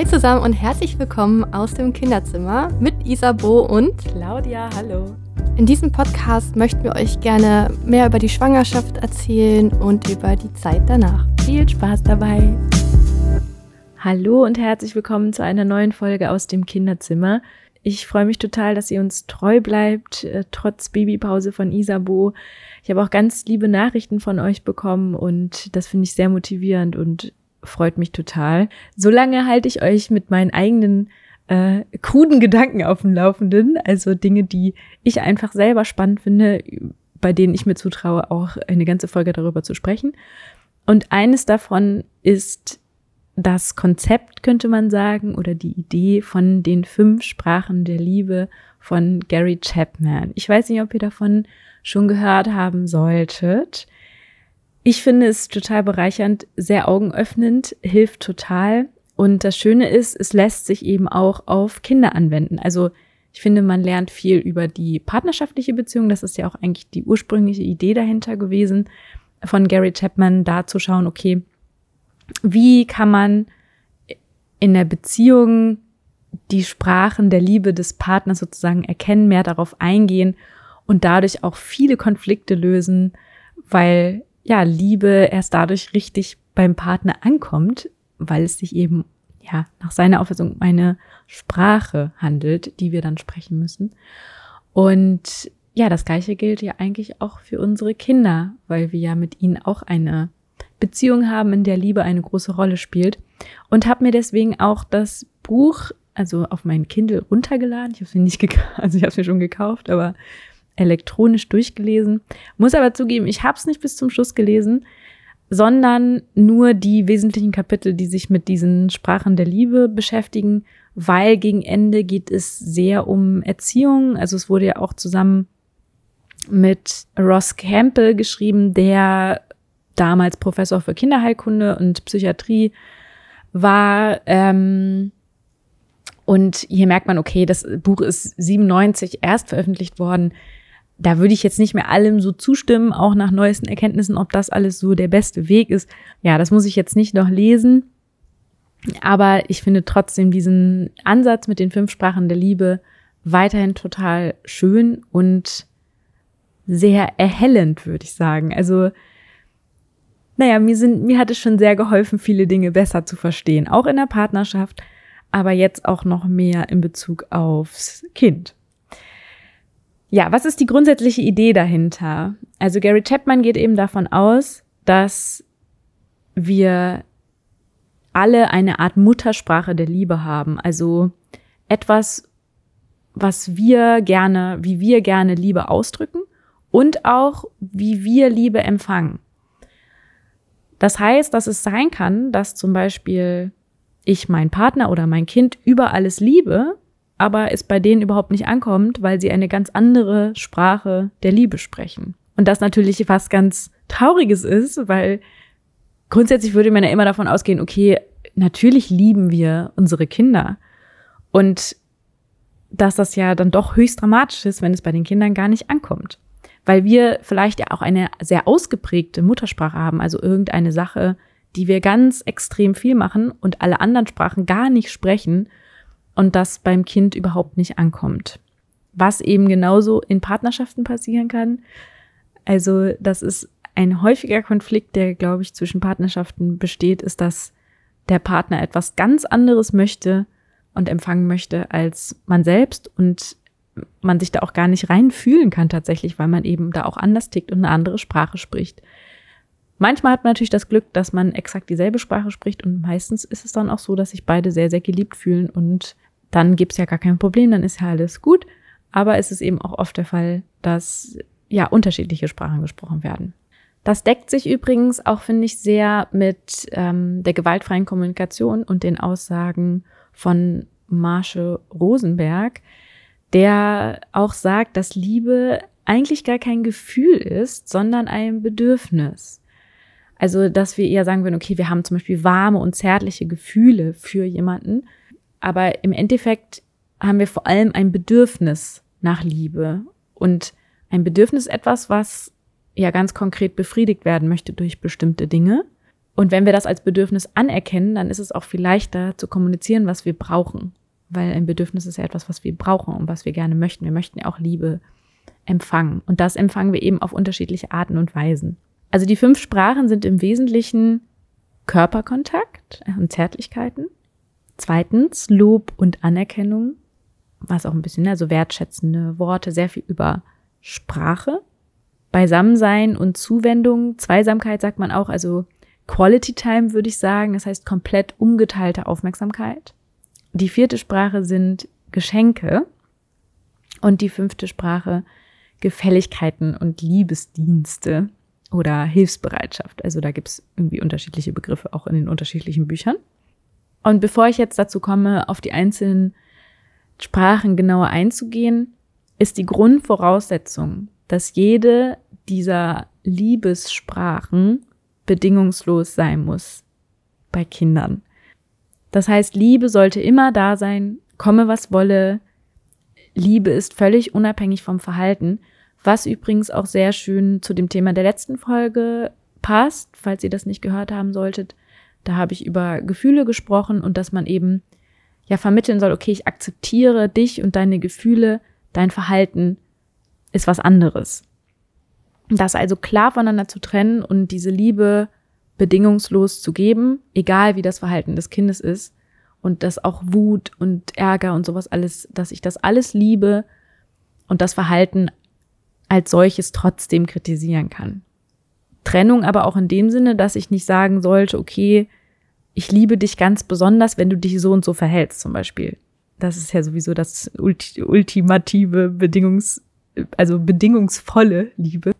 Hi zusammen und herzlich willkommen aus dem Kinderzimmer mit Isabo und Claudia. Hallo. In diesem Podcast möchten wir euch gerne mehr über die Schwangerschaft erzählen und über die Zeit danach. Viel Spaß dabei. Hallo und herzlich willkommen zu einer neuen Folge aus dem Kinderzimmer. Ich freue mich total, dass ihr uns treu bleibt, äh, trotz Babypause von Isabo. Ich habe auch ganz liebe Nachrichten von euch bekommen und das finde ich sehr motivierend und freut mich total. Solange halte ich euch mit meinen eigenen äh, kruden Gedanken auf dem Laufenden, also Dinge, die ich einfach selber spannend finde, bei denen ich mir zutraue, auch eine ganze Folge darüber zu sprechen. Und eines davon ist das Konzept, könnte man sagen, oder die Idee von den fünf Sprachen der Liebe von Gary Chapman. Ich weiß nicht, ob ihr davon schon gehört haben solltet. Ich finde es total bereichernd, sehr augenöffnend, hilft total. Und das Schöne ist, es lässt sich eben auch auf Kinder anwenden. Also ich finde, man lernt viel über die partnerschaftliche Beziehung. Das ist ja auch eigentlich die ursprüngliche Idee dahinter gewesen, von Gary Chapman da zu schauen, okay, wie kann man in der Beziehung die Sprachen der Liebe des Partners sozusagen erkennen, mehr darauf eingehen und dadurch auch viele Konflikte lösen, weil ja, Liebe erst dadurch richtig beim Partner ankommt, weil es sich eben, ja, nach seiner Auffassung um eine Sprache handelt, die wir dann sprechen müssen. Und ja, das Gleiche gilt ja eigentlich auch für unsere Kinder, weil wir ja mit ihnen auch eine Beziehung haben, in der Liebe eine große Rolle spielt. Und habe mir deswegen auch das Buch, also auf mein Kindle runtergeladen. Ich habe es mir nicht gekauft, also ich habe es mir schon gekauft, aber elektronisch durchgelesen. Muss aber zugeben, ich habe es nicht bis zum Schluss gelesen, sondern nur die wesentlichen Kapitel, die sich mit diesen Sprachen der Liebe beschäftigen, weil gegen Ende geht es sehr um Erziehung. Also es wurde ja auch zusammen mit Ross Campbell geschrieben, der damals Professor für Kinderheilkunde und Psychiatrie war. Ähm, und hier merkt man, okay, das Buch ist 97 erst veröffentlicht worden da würde ich jetzt nicht mehr allem so zustimmen, auch nach neuesten Erkenntnissen, ob das alles so der beste Weg ist. Ja, das muss ich jetzt nicht noch lesen. Aber ich finde trotzdem diesen Ansatz mit den fünf Sprachen der Liebe weiterhin total schön und sehr erhellend, würde ich sagen. Also, naja, mir sind, mir hat es schon sehr geholfen, viele Dinge besser zu verstehen, auch in der Partnerschaft, aber jetzt auch noch mehr in Bezug aufs Kind. Ja, was ist die grundsätzliche Idee dahinter? Also Gary Chapman geht eben davon aus, dass wir alle eine Art Muttersprache der Liebe haben. Also etwas, was wir gerne, wie wir gerne Liebe ausdrücken und auch wie wir Liebe empfangen. Das heißt, dass es sein kann, dass zum Beispiel ich meinen Partner oder mein Kind über alles liebe aber es bei denen überhaupt nicht ankommt, weil sie eine ganz andere Sprache der Liebe sprechen. Und das natürlich was ganz Trauriges ist, weil grundsätzlich würde man ja immer davon ausgehen, okay, natürlich lieben wir unsere Kinder. Und dass das ja dann doch höchst dramatisch ist, wenn es bei den Kindern gar nicht ankommt. Weil wir vielleicht ja auch eine sehr ausgeprägte Muttersprache haben, also irgendeine Sache, die wir ganz extrem viel machen und alle anderen Sprachen gar nicht sprechen und das beim Kind überhaupt nicht ankommt. Was eben genauso in Partnerschaften passieren kann. Also das ist ein häufiger Konflikt, der, glaube ich, zwischen Partnerschaften besteht, ist, dass der Partner etwas ganz anderes möchte und empfangen möchte als man selbst und man sich da auch gar nicht reinfühlen kann tatsächlich, weil man eben da auch anders tickt und eine andere Sprache spricht. Manchmal hat man natürlich das Glück, dass man exakt dieselbe Sprache spricht und meistens ist es dann auch so, dass sich beide sehr, sehr geliebt fühlen und dann gibt's ja gar kein Problem, dann ist ja alles gut. Aber es ist eben auch oft der Fall, dass ja unterschiedliche Sprachen gesprochen werden. Das deckt sich übrigens auch, finde ich, sehr mit ähm, der gewaltfreien Kommunikation und den Aussagen von Marshall Rosenberg, der auch sagt, dass Liebe eigentlich gar kein Gefühl ist, sondern ein Bedürfnis. Also, dass wir eher sagen würden, okay, wir haben zum Beispiel warme und zärtliche Gefühle für jemanden, aber im Endeffekt haben wir vor allem ein Bedürfnis nach Liebe. Und ein Bedürfnis etwas, was ja ganz konkret befriedigt werden möchte durch bestimmte Dinge. Und wenn wir das als Bedürfnis anerkennen, dann ist es auch viel leichter zu kommunizieren, was wir brauchen. Weil ein Bedürfnis ist ja etwas, was wir brauchen und was wir gerne möchten. Wir möchten ja auch Liebe empfangen. Und das empfangen wir eben auf unterschiedliche Arten und Weisen. Also die fünf Sprachen sind im Wesentlichen Körperkontakt und Zärtlichkeiten. Zweitens Lob und Anerkennung, was auch ein bisschen, also wertschätzende Worte, sehr viel über Sprache. Beisammensein und Zuwendung, Zweisamkeit sagt man auch, also Quality Time würde ich sagen, das heißt komplett ungeteilte Aufmerksamkeit. Die vierte Sprache sind Geschenke und die fünfte Sprache Gefälligkeiten und Liebesdienste oder Hilfsbereitschaft. Also da gibt's irgendwie unterschiedliche Begriffe auch in den unterschiedlichen Büchern. Und bevor ich jetzt dazu komme, auf die einzelnen Sprachen genauer einzugehen, ist die Grundvoraussetzung, dass jede dieser Liebessprachen bedingungslos sein muss bei Kindern. Das heißt, Liebe sollte immer da sein, komme was wolle. Liebe ist völlig unabhängig vom Verhalten, was übrigens auch sehr schön zu dem Thema der letzten Folge passt, falls ihr das nicht gehört haben solltet. Da habe ich über Gefühle gesprochen und dass man eben ja vermitteln soll, okay, ich akzeptiere dich und deine Gefühle, dein Verhalten ist was anderes. Das also klar voneinander zu trennen und diese Liebe bedingungslos zu geben, egal wie das Verhalten des Kindes ist. Und dass auch Wut und Ärger und sowas alles, dass ich das alles liebe und das Verhalten als solches trotzdem kritisieren kann. Trennung aber auch in dem Sinne, dass ich nicht sagen sollte, okay, ich liebe dich ganz besonders, wenn du dich so und so verhältst, zum Beispiel. Das ist ja sowieso das ultimative Bedingungs, also bedingungsvolle Liebe.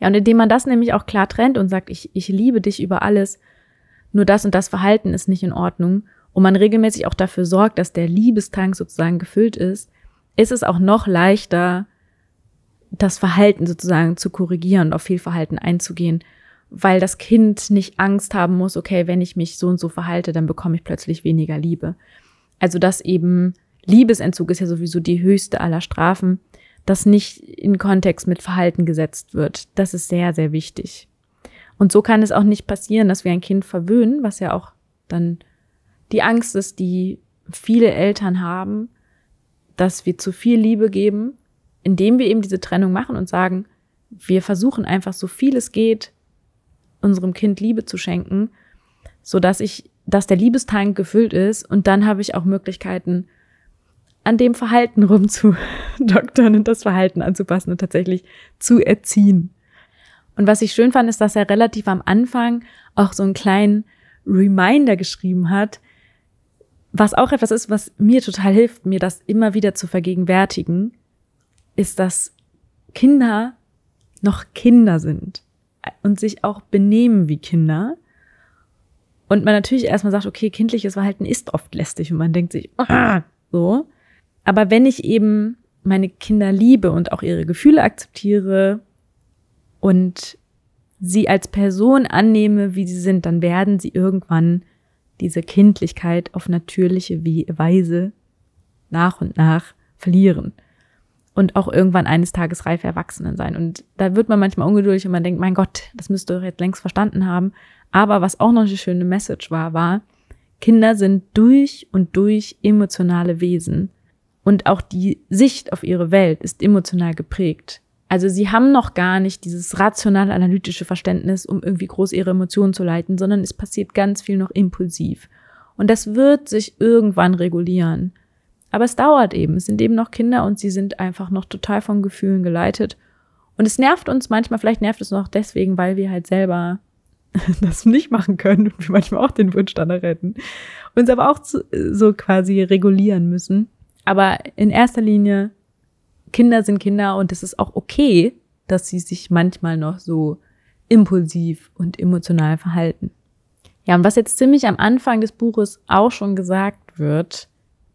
Ja, und indem man das nämlich auch klar trennt und sagt, ich, ich liebe dich über alles, nur das und das Verhalten ist nicht in Ordnung und man regelmäßig auch dafür sorgt, dass der Liebestank sozusagen gefüllt ist, ist es auch noch leichter, das Verhalten sozusagen zu korrigieren und auf Fehlverhalten einzugehen, weil das Kind nicht Angst haben muss, okay, wenn ich mich so und so verhalte, dann bekomme ich plötzlich weniger Liebe. Also dass eben Liebesentzug ist ja sowieso die höchste aller Strafen, das nicht in Kontext mit Verhalten gesetzt wird. Das ist sehr, sehr wichtig. Und so kann es auch nicht passieren, dass wir ein Kind verwöhnen, was ja auch dann die Angst ist, die viele Eltern haben, dass wir zu viel Liebe geben, indem wir eben diese Trennung machen und sagen, wir versuchen einfach so viel es geht, unserem Kind Liebe zu schenken, so dass ich, dass der Liebestank gefüllt ist und dann habe ich auch Möglichkeiten, an dem Verhalten rumzudoktern und das Verhalten anzupassen und tatsächlich zu erziehen. Und was ich schön fand, ist, dass er relativ am Anfang auch so einen kleinen Reminder geschrieben hat, was auch etwas ist, was mir total hilft, mir das immer wieder zu vergegenwärtigen, ist, dass Kinder noch Kinder sind und sich auch benehmen wie Kinder. Und man natürlich erstmal sagt, okay, kindliches Verhalten ist oft lästig und man denkt sich, oh, so. Aber wenn ich eben meine Kinder liebe und auch ihre Gefühle akzeptiere und sie als Person annehme, wie sie sind, dann werden sie irgendwann diese Kindlichkeit auf natürliche Weise nach und nach verlieren und auch irgendwann eines Tages reife Erwachsenen sein. Und da wird man manchmal ungeduldig und man denkt, mein Gott, das müsste doch jetzt längst verstanden haben. Aber was auch noch eine schöne Message war, war, Kinder sind durch und durch emotionale Wesen und auch die Sicht auf ihre Welt ist emotional geprägt. Also sie haben noch gar nicht dieses rational-analytische Verständnis, um irgendwie groß ihre Emotionen zu leiten, sondern es passiert ganz viel noch impulsiv. Und das wird sich irgendwann regulieren. Aber es dauert eben. Es sind eben noch Kinder und sie sind einfach noch total von Gefühlen geleitet. Und es nervt uns manchmal, vielleicht nervt es noch deswegen, weil wir halt selber das nicht machen können und wir manchmal auch den Wunsch danach retten. Uns aber auch so quasi regulieren müssen. Aber in erster Linie, Kinder sind Kinder und es ist auch okay, dass sie sich manchmal noch so impulsiv und emotional verhalten. Ja, und was jetzt ziemlich am Anfang des Buches auch schon gesagt wird,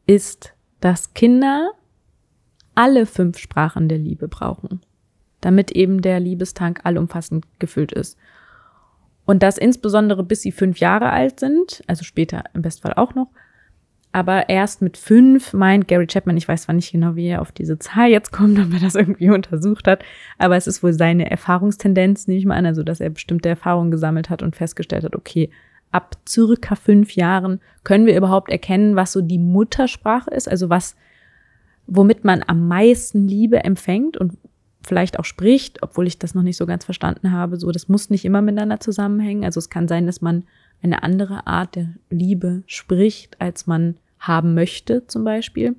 ist, dass Kinder alle fünf Sprachen der Liebe brauchen, damit eben der Liebestank allumfassend gefüllt ist. Und das insbesondere bis sie fünf Jahre alt sind, also später im Bestfall auch noch, Aber erst mit fünf meint Gary Chapman, ich weiß zwar nicht genau, wie er auf diese Zahl jetzt kommt, ob er das irgendwie untersucht hat, aber es ist wohl seine Erfahrungstendenz, nehme ich mal an, also dass er bestimmte Erfahrungen gesammelt hat und festgestellt hat, okay, ab circa fünf Jahren können wir überhaupt erkennen, was so die Muttersprache ist, also was, womit man am meisten Liebe empfängt und vielleicht auch spricht, obwohl ich das noch nicht so ganz verstanden habe. So, das muss nicht immer miteinander zusammenhängen. Also es kann sein, dass man eine andere Art der Liebe spricht, als man haben möchte, zum Beispiel.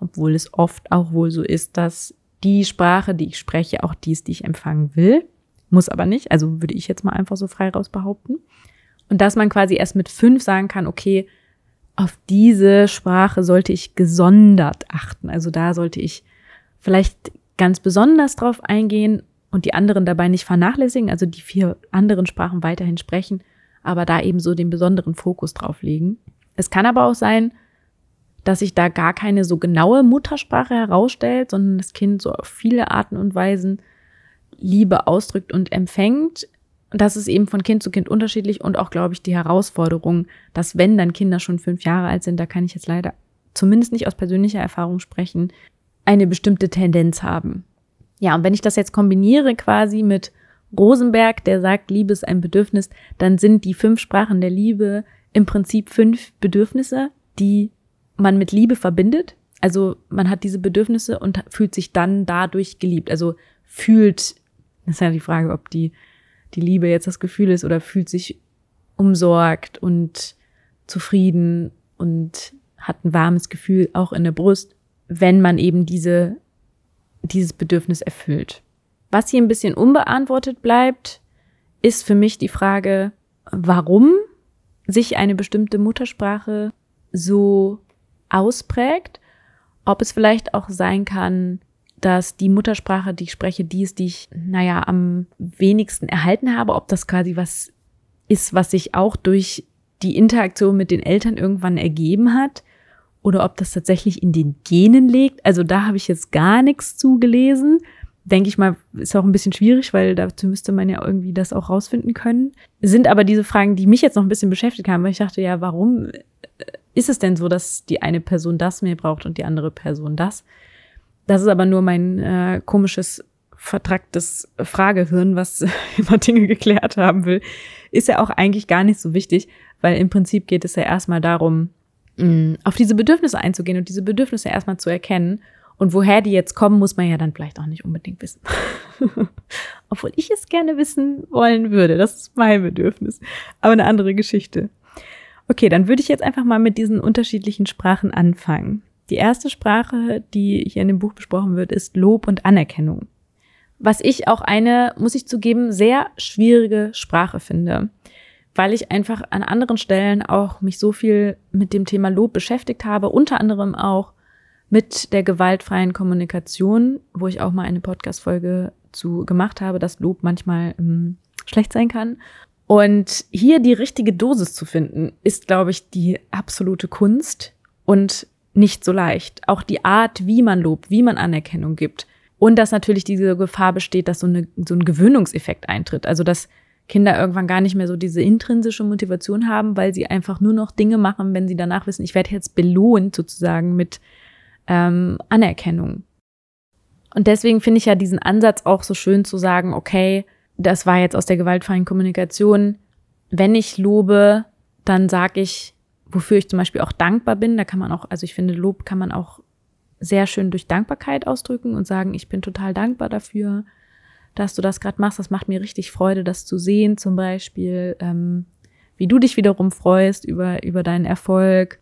Obwohl es oft auch wohl so ist, dass die Sprache, die ich spreche, auch die ist, die ich empfangen will. Muss aber nicht. Also würde ich jetzt mal einfach so frei raus behaupten. Und dass man quasi erst mit fünf sagen kann, okay, auf diese Sprache sollte ich gesondert achten. Also da sollte ich vielleicht ganz besonders drauf eingehen und die anderen dabei nicht vernachlässigen, also die vier anderen Sprachen weiterhin sprechen, aber da eben so den besonderen Fokus drauf legen. Es kann aber auch sein, dass sich da gar keine so genaue Muttersprache herausstellt, sondern das Kind so auf viele Arten und Weisen Liebe ausdrückt und empfängt. Das ist eben von Kind zu Kind unterschiedlich und auch, glaube ich, die Herausforderung, dass wenn dann Kinder schon fünf Jahre alt sind, da kann ich jetzt leider zumindest nicht aus persönlicher Erfahrung sprechen, eine bestimmte Tendenz haben. Ja, und wenn ich das jetzt kombiniere quasi mit Rosenberg, der sagt, Liebe ist ein Bedürfnis, dann sind die fünf Sprachen der Liebe im Prinzip fünf Bedürfnisse, die man mit Liebe verbindet. Also man hat diese Bedürfnisse und fühlt sich dann dadurch geliebt. Also fühlt, das ist ja die Frage, ob die, die Liebe jetzt das Gefühl ist oder fühlt sich umsorgt und zufrieden und hat ein warmes Gefühl auch in der Brust wenn man eben diese, dieses Bedürfnis erfüllt. Was hier ein bisschen unbeantwortet bleibt, ist für mich die Frage, warum sich eine bestimmte Muttersprache so ausprägt. Ob es vielleicht auch sein kann, dass die Muttersprache, die ich spreche, die ist, die ich, naja, am wenigsten erhalten habe, ob das quasi was ist, was sich auch durch die Interaktion mit den Eltern irgendwann ergeben hat oder ob das tatsächlich in den Genen liegt. Also da habe ich jetzt gar nichts zugelesen. Denke ich mal, ist auch ein bisschen schwierig, weil dazu müsste man ja irgendwie das auch rausfinden können. Sind aber diese Fragen, die mich jetzt noch ein bisschen beschäftigt haben, weil ich dachte, ja, warum ist es denn so, dass die eine Person das mehr braucht und die andere Person das? Das ist aber nur mein äh, komisches, vertracktes Fragehirn, was immer Dinge geklärt haben will. Ist ja auch eigentlich gar nicht so wichtig, weil im Prinzip geht es ja erstmal darum, Mm, auf diese Bedürfnisse einzugehen und diese Bedürfnisse erstmal zu erkennen. Und woher die jetzt kommen, muss man ja dann vielleicht auch nicht unbedingt wissen. Obwohl ich es gerne wissen wollen würde. Das ist mein Bedürfnis. Aber eine andere Geschichte. Okay, dann würde ich jetzt einfach mal mit diesen unterschiedlichen Sprachen anfangen. Die erste Sprache, die hier in dem Buch besprochen wird, ist Lob und Anerkennung. Was ich auch eine, muss ich zugeben, sehr schwierige Sprache finde weil ich einfach an anderen Stellen auch mich so viel mit dem Thema Lob beschäftigt habe, unter anderem auch mit der gewaltfreien Kommunikation, wo ich auch mal eine Podcast-Folge zu gemacht habe, dass Lob manchmal ähm, schlecht sein kann. Und hier die richtige Dosis zu finden, ist, glaube ich, die absolute Kunst und nicht so leicht. Auch die Art, wie man lobt, wie man Anerkennung gibt. Und dass natürlich diese Gefahr besteht, dass so, eine, so ein Gewöhnungseffekt eintritt. Also, dass Kinder irgendwann gar nicht mehr so diese intrinsische Motivation haben, weil sie einfach nur noch Dinge machen, wenn sie danach wissen, ich werde jetzt belohnt sozusagen mit ähm, Anerkennung. Und deswegen finde ich ja diesen Ansatz auch so schön zu sagen, okay, das war jetzt aus der gewaltfreien Kommunikation. Wenn ich lobe, dann sage ich, wofür ich zum Beispiel auch dankbar bin. Da kann man auch, also ich finde, Lob kann man auch sehr schön durch Dankbarkeit ausdrücken und sagen, ich bin total dankbar dafür, dass du das gerade machst. Das macht mir richtig Freude, das zu sehen, zum Beispiel, ähm, wie du dich wiederum freust über, über deinen Erfolg.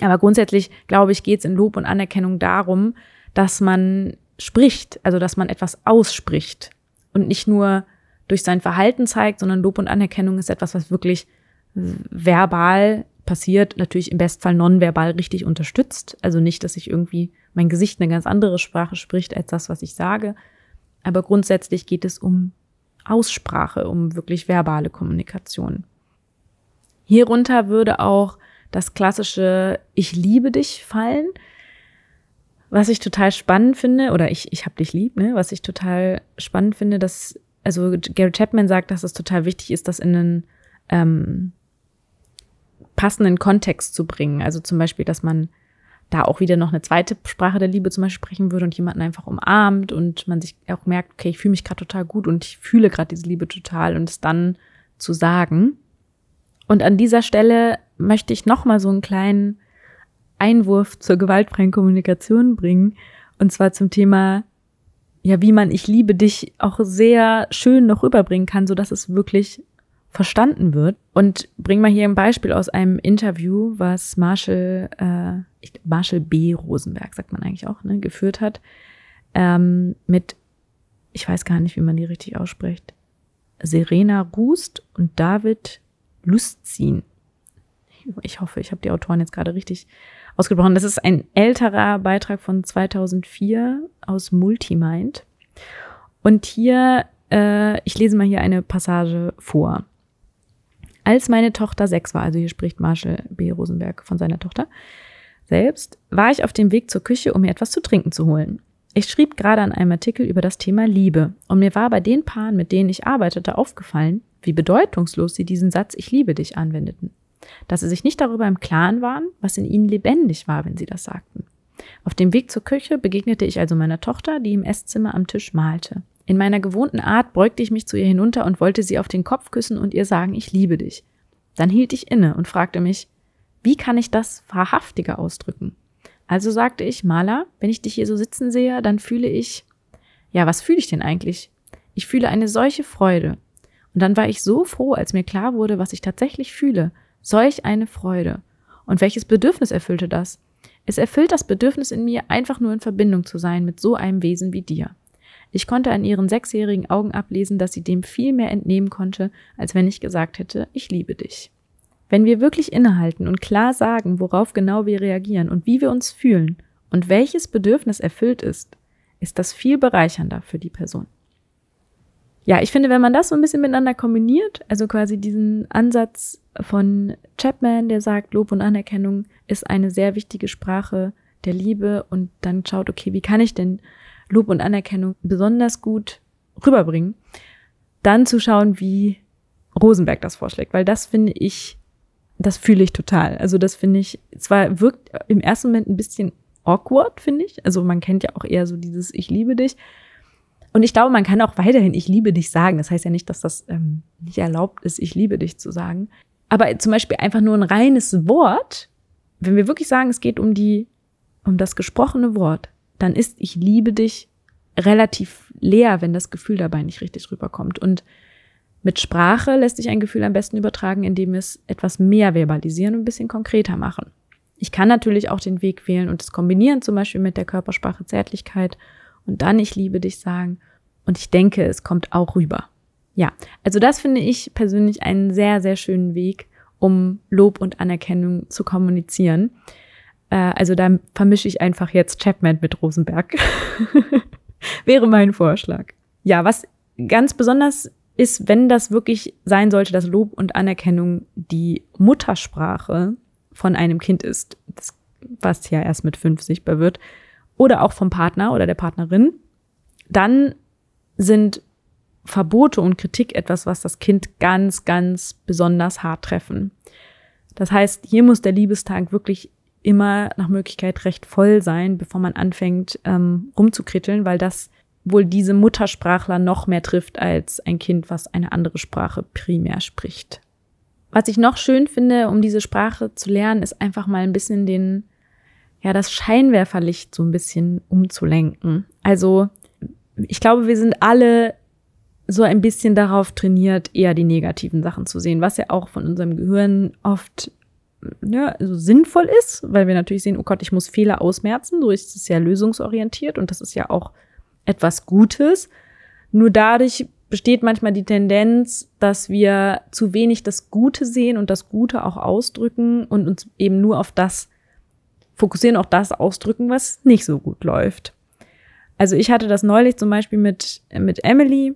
Aber grundsätzlich, glaube ich, geht es in Lob und Anerkennung darum, dass man spricht, also dass man etwas ausspricht und nicht nur durch sein Verhalten zeigt, sondern Lob und Anerkennung ist etwas, was wirklich verbal passiert, natürlich im Bestfall nonverbal richtig unterstützt. Also nicht, dass ich irgendwie mein Gesicht eine ganz andere Sprache spricht als das, was ich sage, aber grundsätzlich geht es um Aussprache, um wirklich verbale Kommunikation. Hierunter würde auch das klassische Ich liebe dich fallen, was ich total spannend finde, oder ich, ich hab dich lieb, ne? was ich total spannend finde, dass, also Gary Chapman sagt, dass es total wichtig ist, das in einen ähm, passenden Kontext zu bringen. Also zum Beispiel, dass man da auch wieder noch eine zweite Sprache der Liebe zum Beispiel sprechen würde und jemanden einfach umarmt und man sich auch merkt, okay, ich fühle mich gerade total gut und ich fühle gerade diese Liebe total und es dann zu sagen. Und an dieser Stelle möchte ich nochmal so einen kleinen Einwurf zur gewaltfreien Kommunikation bringen. Und zwar zum Thema, ja, wie man ich liebe dich auch sehr schön noch rüberbringen kann, so dass es wirklich verstanden wird. Und bring mal hier ein Beispiel aus einem Interview, was Marshall, äh, Marshall B. Rosenberg, sagt man eigentlich auch, ne, geführt hat, ähm, mit, ich weiß gar nicht, wie man die richtig ausspricht, Serena Rust und David Lustzin. Ich hoffe, ich habe die Autoren jetzt gerade richtig ausgebrochen. Das ist ein älterer Beitrag von 2004 aus Multimind. Und hier, äh, ich lese mal hier eine Passage vor. Als meine Tochter sechs war, also hier spricht Marshall B. Rosenberg von seiner Tochter selbst, war ich auf dem Weg zur Küche, um mir etwas zu trinken zu holen. Ich schrieb gerade an einem Artikel über das Thema Liebe und mir war bei den Paaren, mit denen ich arbeitete, aufgefallen, wie bedeutungslos sie diesen Satz Ich liebe dich anwendeten. Dass sie sich nicht darüber im Klaren waren, was in ihnen lebendig war, wenn sie das sagten. Auf dem Weg zur Küche begegnete ich also meiner Tochter, die im Esszimmer am Tisch malte. In meiner gewohnten Art beugte ich mich zu ihr hinunter und wollte sie auf den Kopf küssen und ihr sagen, ich liebe dich. Dann hielt ich inne und fragte mich, wie kann ich das wahrhaftiger ausdrücken? Also sagte ich, Maler, wenn ich dich hier so sitzen sehe, dann fühle ich, ja, was fühle ich denn eigentlich? Ich fühle eine solche Freude. Und dann war ich so froh, als mir klar wurde, was ich tatsächlich fühle. Solch eine Freude. Und welches Bedürfnis erfüllte das? Es erfüllt das Bedürfnis in mir, einfach nur in Verbindung zu sein mit so einem Wesen wie dir. Ich konnte an ihren sechsjährigen Augen ablesen, dass sie dem viel mehr entnehmen konnte, als wenn ich gesagt hätte, ich liebe dich. Wenn wir wirklich innehalten und klar sagen, worauf genau wir reagieren und wie wir uns fühlen und welches Bedürfnis erfüllt ist, ist das viel bereichernder für die Person. Ja, ich finde, wenn man das so ein bisschen miteinander kombiniert, also quasi diesen Ansatz von Chapman, der sagt, Lob und Anerkennung ist eine sehr wichtige Sprache der Liebe und dann schaut, okay, wie kann ich denn Lob und Anerkennung besonders gut rüberbringen, dann zu schauen, wie Rosenberg das vorschlägt, weil das finde ich, das fühle ich total. Also das finde ich, zwar wirkt im ersten Moment ein bisschen awkward, finde ich. Also man kennt ja auch eher so dieses Ich liebe dich. Und ich glaube, man kann auch weiterhin Ich liebe dich sagen. Das heißt ja nicht, dass das ähm, nicht erlaubt ist, Ich liebe dich zu sagen. Aber zum Beispiel einfach nur ein reines Wort, wenn wir wirklich sagen, es geht um die, um das gesprochene Wort, dann ist ich liebe dich relativ leer, wenn das Gefühl dabei nicht richtig rüberkommt. Und mit Sprache lässt sich ein Gefühl am besten übertragen, indem wir es etwas mehr verbalisieren und ein bisschen konkreter machen. Ich kann natürlich auch den Weg wählen und es kombinieren, zum Beispiel mit der Körpersprache Zärtlichkeit und dann ich liebe dich sagen. Und ich denke, es kommt auch rüber. Ja, also das finde ich persönlich einen sehr, sehr schönen Weg, um Lob und Anerkennung zu kommunizieren. Äh, also da vermische ich einfach jetzt Chapman mit Rosenberg. Wäre mein Vorschlag. Ja, was ganz besonders ist, wenn das wirklich sein sollte, dass Lob und Anerkennung die Muttersprache von einem Kind ist, das, was ja erst mit fünf sichtbar wird, oder auch vom Partner oder der Partnerin, dann sind Verbote und Kritik etwas, was das Kind ganz, ganz besonders hart treffen. Das heißt, hier muss der Liebestag wirklich immer nach Möglichkeit recht voll sein, bevor man anfängt ähm, rumzukritteln, weil das wohl diese Muttersprachler noch mehr trifft als ein Kind, was eine andere Sprache primär spricht. Was ich noch schön finde, um diese Sprache zu lernen, ist einfach mal ein bisschen den, ja, das Scheinwerferlicht so ein bisschen umzulenken. Also, ich glaube, wir sind alle so ein bisschen darauf trainiert, eher die negativen Sachen zu sehen, was ja auch von unserem Gehirn oft ja, also sinnvoll ist, weil wir natürlich sehen, oh Gott, ich muss Fehler ausmerzen, so ist es ja lösungsorientiert und das ist ja auch etwas Gutes. Nur dadurch besteht manchmal die Tendenz, dass wir zu wenig das Gute sehen und das Gute auch ausdrücken und uns eben nur auf das fokussieren, auch das ausdrücken, was nicht so gut läuft. Also ich hatte das neulich zum Beispiel mit, mit Emily.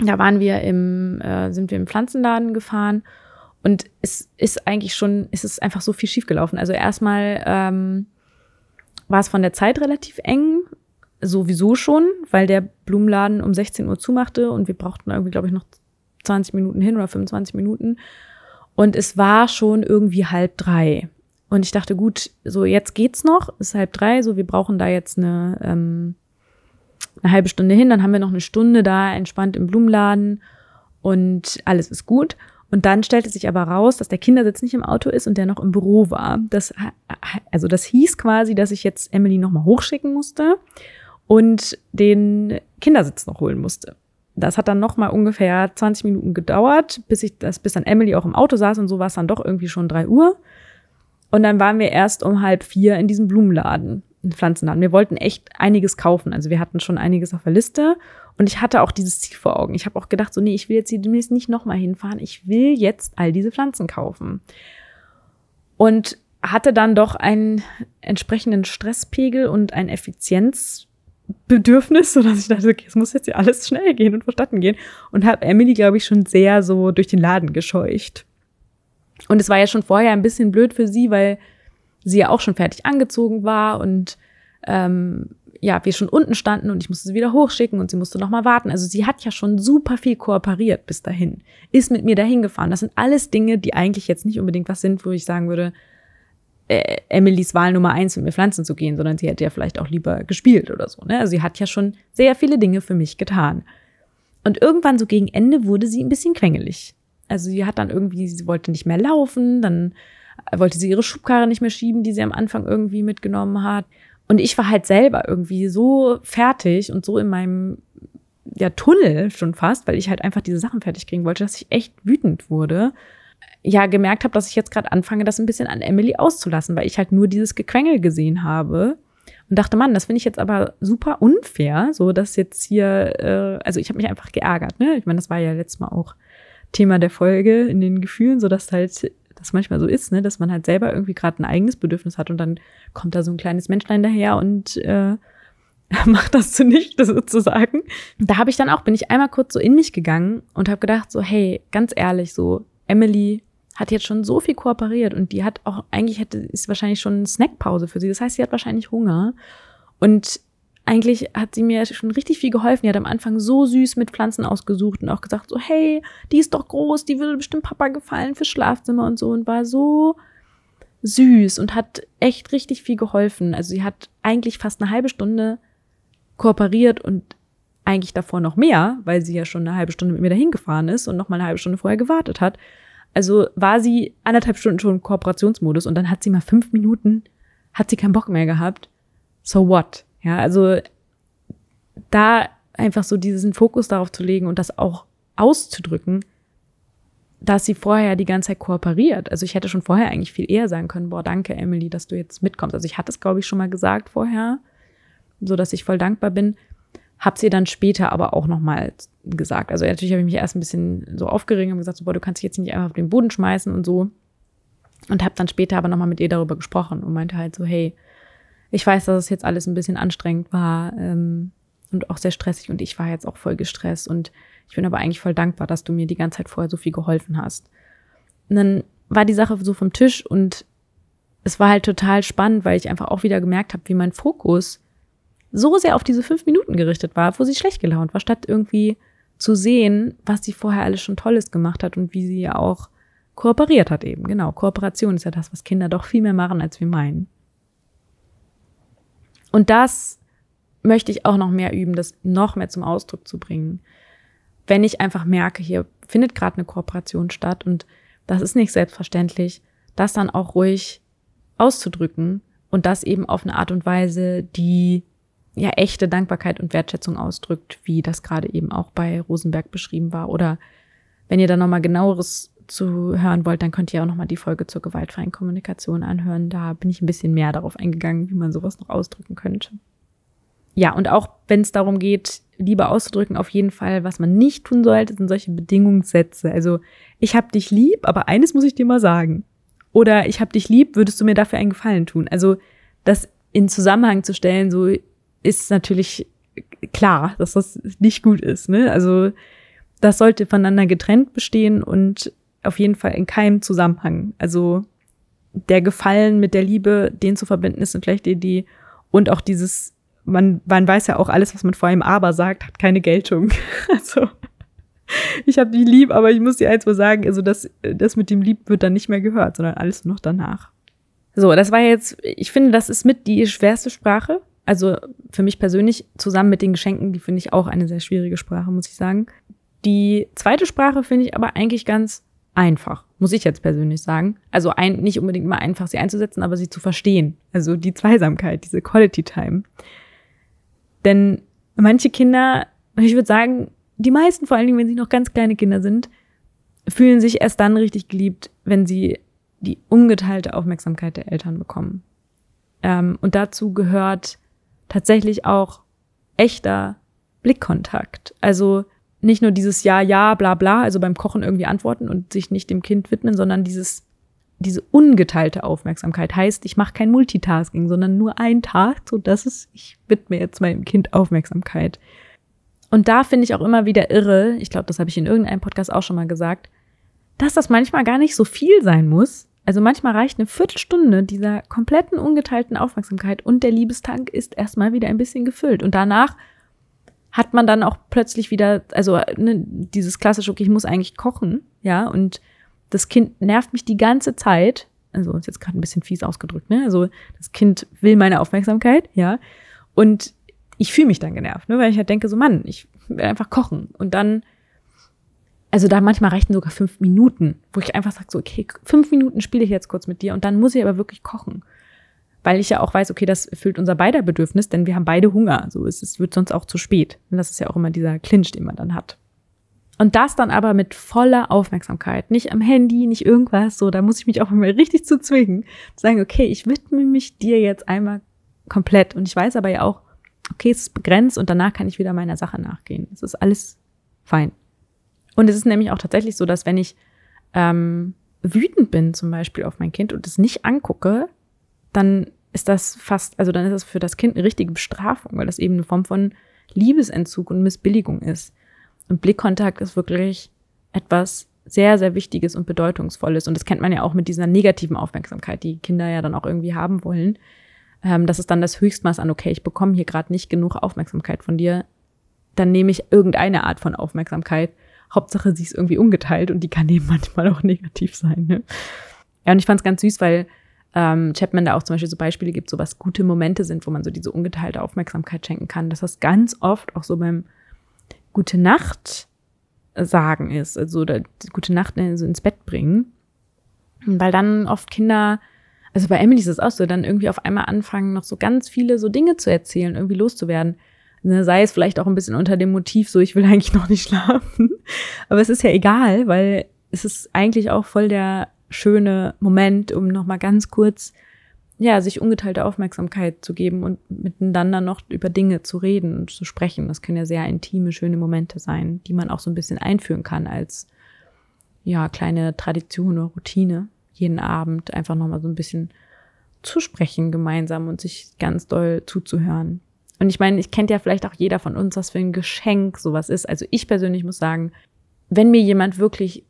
Da waren wir im, äh, sind wir im Pflanzenladen gefahren und es ist eigentlich schon, es ist einfach so viel schiefgelaufen. Also erstmal ähm, war es von der Zeit relativ eng, sowieso schon, weil der Blumenladen um 16 Uhr zumachte und wir brauchten irgendwie, glaube ich, noch 20 Minuten hin oder 25 Minuten. Und es war schon irgendwie halb drei. Und ich dachte, gut, so jetzt geht's noch, ist halb drei, so wir brauchen da jetzt eine, ähm, eine halbe Stunde hin, dann haben wir noch eine Stunde da entspannt im Blumenladen und alles ist gut. Und dann stellte sich aber raus, dass der Kindersitz nicht im Auto ist und der noch im Büro war. Das, also das hieß quasi, dass ich jetzt Emily nochmal hochschicken musste und den Kindersitz noch holen musste. Das hat dann nochmal ungefähr 20 Minuten gedauert, bis ich das, bis dann Emily auch im Auto saß und so war es dann doch irgendwie schon drei Uhr. Und dann waren wir erst um halb vier in diesem Blumenladen, Pflanzenladen. Wir wollten echt einiges kaufen. Also wir hatten schon einiges auf der Liste. Und ich hatte auch dieses Ziel vor Augen. Ich habe auch gedacht, so, nee, ich will jetzt hier demnächst nicht nochmal hinfahren. Ich will jetzt all diese Pflanzen kaufen. Und hatte dann doch einen entsprechenden Stresspegel und ein Effizienzbedürfnis, sodass ich dachte, okay, es muss jetzt hier alles schnell gehen und verstatten gehen. Und habe Emily, glaube ich, schon sehr so durch den Laden gescheucht. Und es war ja schon vorher ein bisschen blöd für sie, weil sie ja auch schon fertig angezogen war und ähm, ja, wir schon unten standen und ich musste sie wieder hochschicken und sie musste noch mal warten. Also sie hat ja schon super viel kooperiert bis dahin, ist mit mir dahin gefahren. Das sind alles Dinge, die eigentlich jetzt nicht unbedingt was sind, wo ich sagen würde, äh, Emilys Wahl Nummer eins mit mir Pflanzen zu gehen, sondern sie hätte ja vielleicht auch lieber gespielt oder so. Ne? Also sie hat ja schon sehr viele Dinge für mich getan. Und irgendwann so gegen Ende wurde sie ein bisschen quengelig. Also sie hat dann irgendwie, sie wollte nicht mehr laufen, dann wollte sie ihre Schubkarre nicht mehr schieben, die sie am Anfang irgendwie mitgenommen hat. Und ich war halt selber irgendwie so fertig und so in meinem ja, Tunnel schon fast, weil ich halt einfach diese Sachen fertig kriegen wollte, dass ich echt wütend wurde. Ja, gemerkt habe, dass ich jetzt gerade anfange, das ein bisschen an Emily auszulassen, weil ich halt nur dieses Gequengel gesehen habe und dachte, Mann, das finde ich jetzt aber super unfair, so dass jetzt hier, äh, also ich habe mich einfach geärgert, ne? Ich meine, das war ja letztes Mal auch Thema der Folge in den Gefühlen, so dass halt das manchmal so ist, ne, dass man halt selber irgendwie gerade ein eigenes Bedürfnis hat und dann kommt da so ein kleines Menschlein daher und äh, macht das zunichte sozusagen. Da habe ich dann auch, bin ich einmal kurz so in mich gegangen und habe gedacht so, hey, ganz ehrlich, so Emily hat jetzt schon so viel kooperiert und die hat auch eigentlich hätte ist wahrscheinlich schon eine Snackpause für sie. Das heißt, sie hat wahrscheinlich Hunger und eigentlich hat sie mir schon richtig viel geholfen. Die hat am Anfang so süß mit Pflanzen ausgesucht und auch gesagt so, hey, die ist doch groß, die würde bestimmt Papa gefallen fürs Schlafzimmer und so und war so süß und hat echt richtig viel geholfen. Also sie hat eigentlich fast eine halbe Stunde kooperiert und eigentlich davor noch mehr, weil sie ja schon eine halbe Stunde mit mir dahin gefahren ist und noch mal eine halbe Stunde vorher gewartet hat. Also war sie anderthalb Stunden schon im Kooperationsmodus und dann hat sie mal fünf Minuten, hat sie keinen Bock mehr gehabt. So what? Ja, also da einfach so diesen Fokus darauf zu legen und das auch auszudrücken, dass sie vorher die ganze Zeit kooperiert. Also ich hätte schon vorher eigentlich viel eher sagen können, boah, danke Emily, dass du jetzt mitkommst. Also ich hatte es, glaube ich, schon mal gesagt vorher, so dass ich voll dankbar bin. Hab sie dann später aber auch noch mal gesagt. Also natürlich habe ich mich erst ein bisschen so aufgeregt und gesagt, so, boah, du kannst dich jetzt nicht einfach auf den Boden schmeißen und so. Und habe dann später aber noch mal mit ihr darüber gesprochen und meinte halt so, hey, ich weiß, dass es jetzt alles ein bisschen anstrengend war ähm, und auch sehr stressig und ich war jetzt auch voll gestresst und ich bin aber eigentlich voll dankbar, dass du mir die ganze Zeit vorher so viel geholfen hast. Und dann war die Sache so vom Tisch und es war halt total spannend, weil ich einfach auch wieder gemerkt habe, wie mein Fokus so sehr auf diese fünf Minuten gerichtet war, wo sie schlecht gelaunt war, statt irgendwie zu sehen, was sie vorher alles schon Tolles gemacht hat und wie sie ja auch kooperiert hat eben. Genau, Kooperation ist ja das, was Kinder doch viel mehr machen, als wir meinen. Und das möchte ich auch noch mehr üben, das noch mehr zum Ausdruck zu bringen. Wenn ich einfach merke, hier findet gerade eine Kooperation statt und das ist nicht selbstverständlich, das dann auch ruhig auszudrücken und das eben auf eine Art und Weise, die ja echte Dankbarkeit und Wertschätzung ausdrückt, wie das gerade eben auch bei Rosenberg beschrieben war. Oder wenn ihr da nochmal genaueres zu hören wollt, dann könnt ihr auch nochmal die Folge zur gewaltfreien Kommunikation anhören. Da bin ich ein bisschen mehr darauf eingegangen, wie man sowas noch ausdrücken könnte. Ja, und auch wenn es darum geht, Liebe auszudrücken, auf jeden Fall, was man nicht tun sollte, sind solche Bedingungssätze. Also, ich hab dich lieb, aber eines muss ich dir mal sagen. Oder ich hab dich lieb, würdest du mir dafür einen Gefallen tun? Also, das in Zusammenhang zu stellen, so ist natürlich klar, dass das nicht gut ist. Ne? Also, das sollte voneinander getrennt bestehen und auf jeden Fall in keinem Zusammenhang. Also der Gefallen mit der Liebe, den zu verbinden, ist eine schlechte Idee. Und auch dieses, man, man weiß ja auch, alles, was man vor einem Aber sagt, hat keine Geltung. Also ich habe die lieb, aber ich muss dir eins mal sagen, also das, das mit dem Lieb wird dann nicht mehr gehört, sondern alles noch danach. So, das war jetzt, ich finde, das ist mit die schwerste Sprache. Also für mich persönlich, zusammen mit den Geschenken, die finde ich auch eine sehr schwierige Sprache, muss ich sagen. Die zweite Sprache finde ich aber eigentlich ganz einfach, muss ich jetzt persönlich sagen. Also ein, nicht unbedingt mal einfach, sie einzusetzen, aber sie zu verstehen. Also die Zweisamkeit, diese Quality Time. Denn manche Kinder, ich würde sagen, die meisten, vor allen Dingen, wenn sie noch ganz kleine Kinder sind, fühlen sich erst dann richtig geliebt, wenn sie die ungeteilte Aufmerksamkeit der Eltern bekommen. Ähm, und dazu gehört tatsächlich auch echter Blickkontakt. Also nicht nur dieses Ja, Ja, bla bla, also beim Kochen irgendwie antworten und sich nicht dem Kind widmen, sondern dieses, diese ungeteilte Aufmerksamkeit heißt, ich mache kein Multitasking, sondern nur ein Tag, so dass es, ich widme jetzt meinem Kind Aufmerksamkeit. Und da finde ich auch immer wieder irre, ich glaube, das habe ich in irgendeinem Podcast auch schon mal gesagt, dass das manchmal gar nicht so viel sein muss. Also manchmal reicht eine Viertelstunde dieser kompletten ungeteilten Aufmerksamkeit und der Liebestank ist erstmal wieder ein bisschen gefüllt. Und danach hat man dann auch plötzlich wieder, also ne, dieses klassische, okay, ich muss eigentlich kochen, ja, und das Kind nervt mich die ganze Zeit. Also ist jetzt gerade ein bisschen fies ausgedrückt, ne? Also das Kind will meine Aufmerksamkeit, ja. Und ich fühle mich dann genervt, ne? weil ich halt denke, so Mann, ich will einfach kochen. Und dann, also da manchmal reichten sogar fünf Minuten, wo ich einfach sage, so, okay, fünf Minuten spiele ich jetzt kurz mit dir und dann muss ich aber wirklich kochen. Weil ich ja auch weiß, okay, das erfüllt unser beider Bedürfnis, denn wir haben beide Hunger. So, es, es wird sonst auch zu spät. Und das ist ja auch immer dieser Clinch, den man dann hat. Und das dann aber mit voller Aufmerksamkeit, nicht am Handy, nicht irgendwas, so, da muss ich mich auch immer richtig zu zwingen, zu sagen, okay, ich widme mich dir jetzt einmal komplett. Und ich weiß aber ja auch, okay, es ist begrenzt und danach kann ich wieder meiner Sache nachgehen. Es ist alles fein. Und es ist nämlich auch tatsächlich so, dass wenn ich ähm, wütend bin zum Beispiel auf mein Kind und es nicht angucke, dann ist das fast, also dann ist das für das Kind eine richtige Bestrafung, weil das eben eine Form von Liebesentzug und Missbilligung ist. Und Blickkontakt ist wirklich etwas sehr, sehr Wichtiges und Bedeutungsvolles. Und das kennt man ja auch mit dieser negativen Aufmerksamkeit, die Kinder ja dann auch irgendwie haben wollen. Ähm, das ist dann das Höchstmaß an, okay, ich bekomme hier gerade nicht genug Aufmerksamkeit von dir. Dann nehme ich irgendeine Art von Aufmerksamkeit. Hauptsache, sie ist irgendwie ungeteilt und die kann eben manchmal auch negativ sein. Ne? Ja, und ich fand es ganz süß, weil ähm, Chapman da auch zum Beispiel so Beispiele gibt, so was gute Momente sind, wo man so diese ungeteilte Aufmerksamkeit schenken kann. Dass das ganz oft auch so beim Gute Nacht sagen ist, also oder Gute Nacht so ins Bett bringen. Weil dann oft Kinder, also bei Emily ist es auch so, dann irgendwie auf einmal anfangen, noch so ganz viele so Dinge zu erzählen, irgendwie loszuwerden. Ne, sei es vielleicht auch ein bisschen unter dem Motiv, so ich will eigentlich noch nicht schlafen. Aber es ist ja egal, weil es ist eigentlich auch voll der schöne Moment, um nochmal ganz kurz, ja, sich ungeteilte Aufmerksamkeit zu geben und miteinander noch über Dinge zu reden und zu sprechen. Das können ja sehr intime, schöne Momente sein, die man auch so ein bisschen einführen kann als, ja, kleine Tradition oder Routine. Jeden Abend einfach nochmal so ein bisschen zu sprechen gemeinsam und sich ganz doll zuzuhören. Und ich meine, ich kennt ja vielleicht auch jeder von uns, was für ein Geschenk sowas ist. Also ich persönlich muss sagen, wenn mir jemand wirklich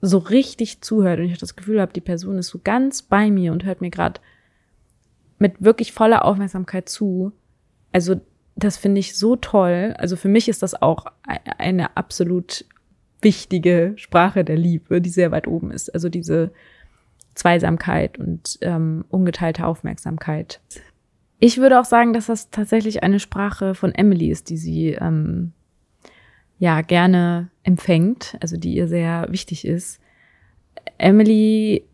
so richtig zuhört und ich das Gefühl habe, die Person ist so ganz bei mir und hört mir gerade mit wirklich voller Aufmerksamkeit zu. Also das finde ich so toll. Also für mich ist das auch e-, eine absolut wichtige Sprache der Liebe, die sehr weit oben ist. Also diese Zweisamkeit und ähm, ungeteilte Aufmerksamkeit. Ich würde auch sagen, dass das tatsächlich eine Sprache von Emily ist, die sie ähm, ja gerne empfängt, also die ihr sehr wichtig ist. Emily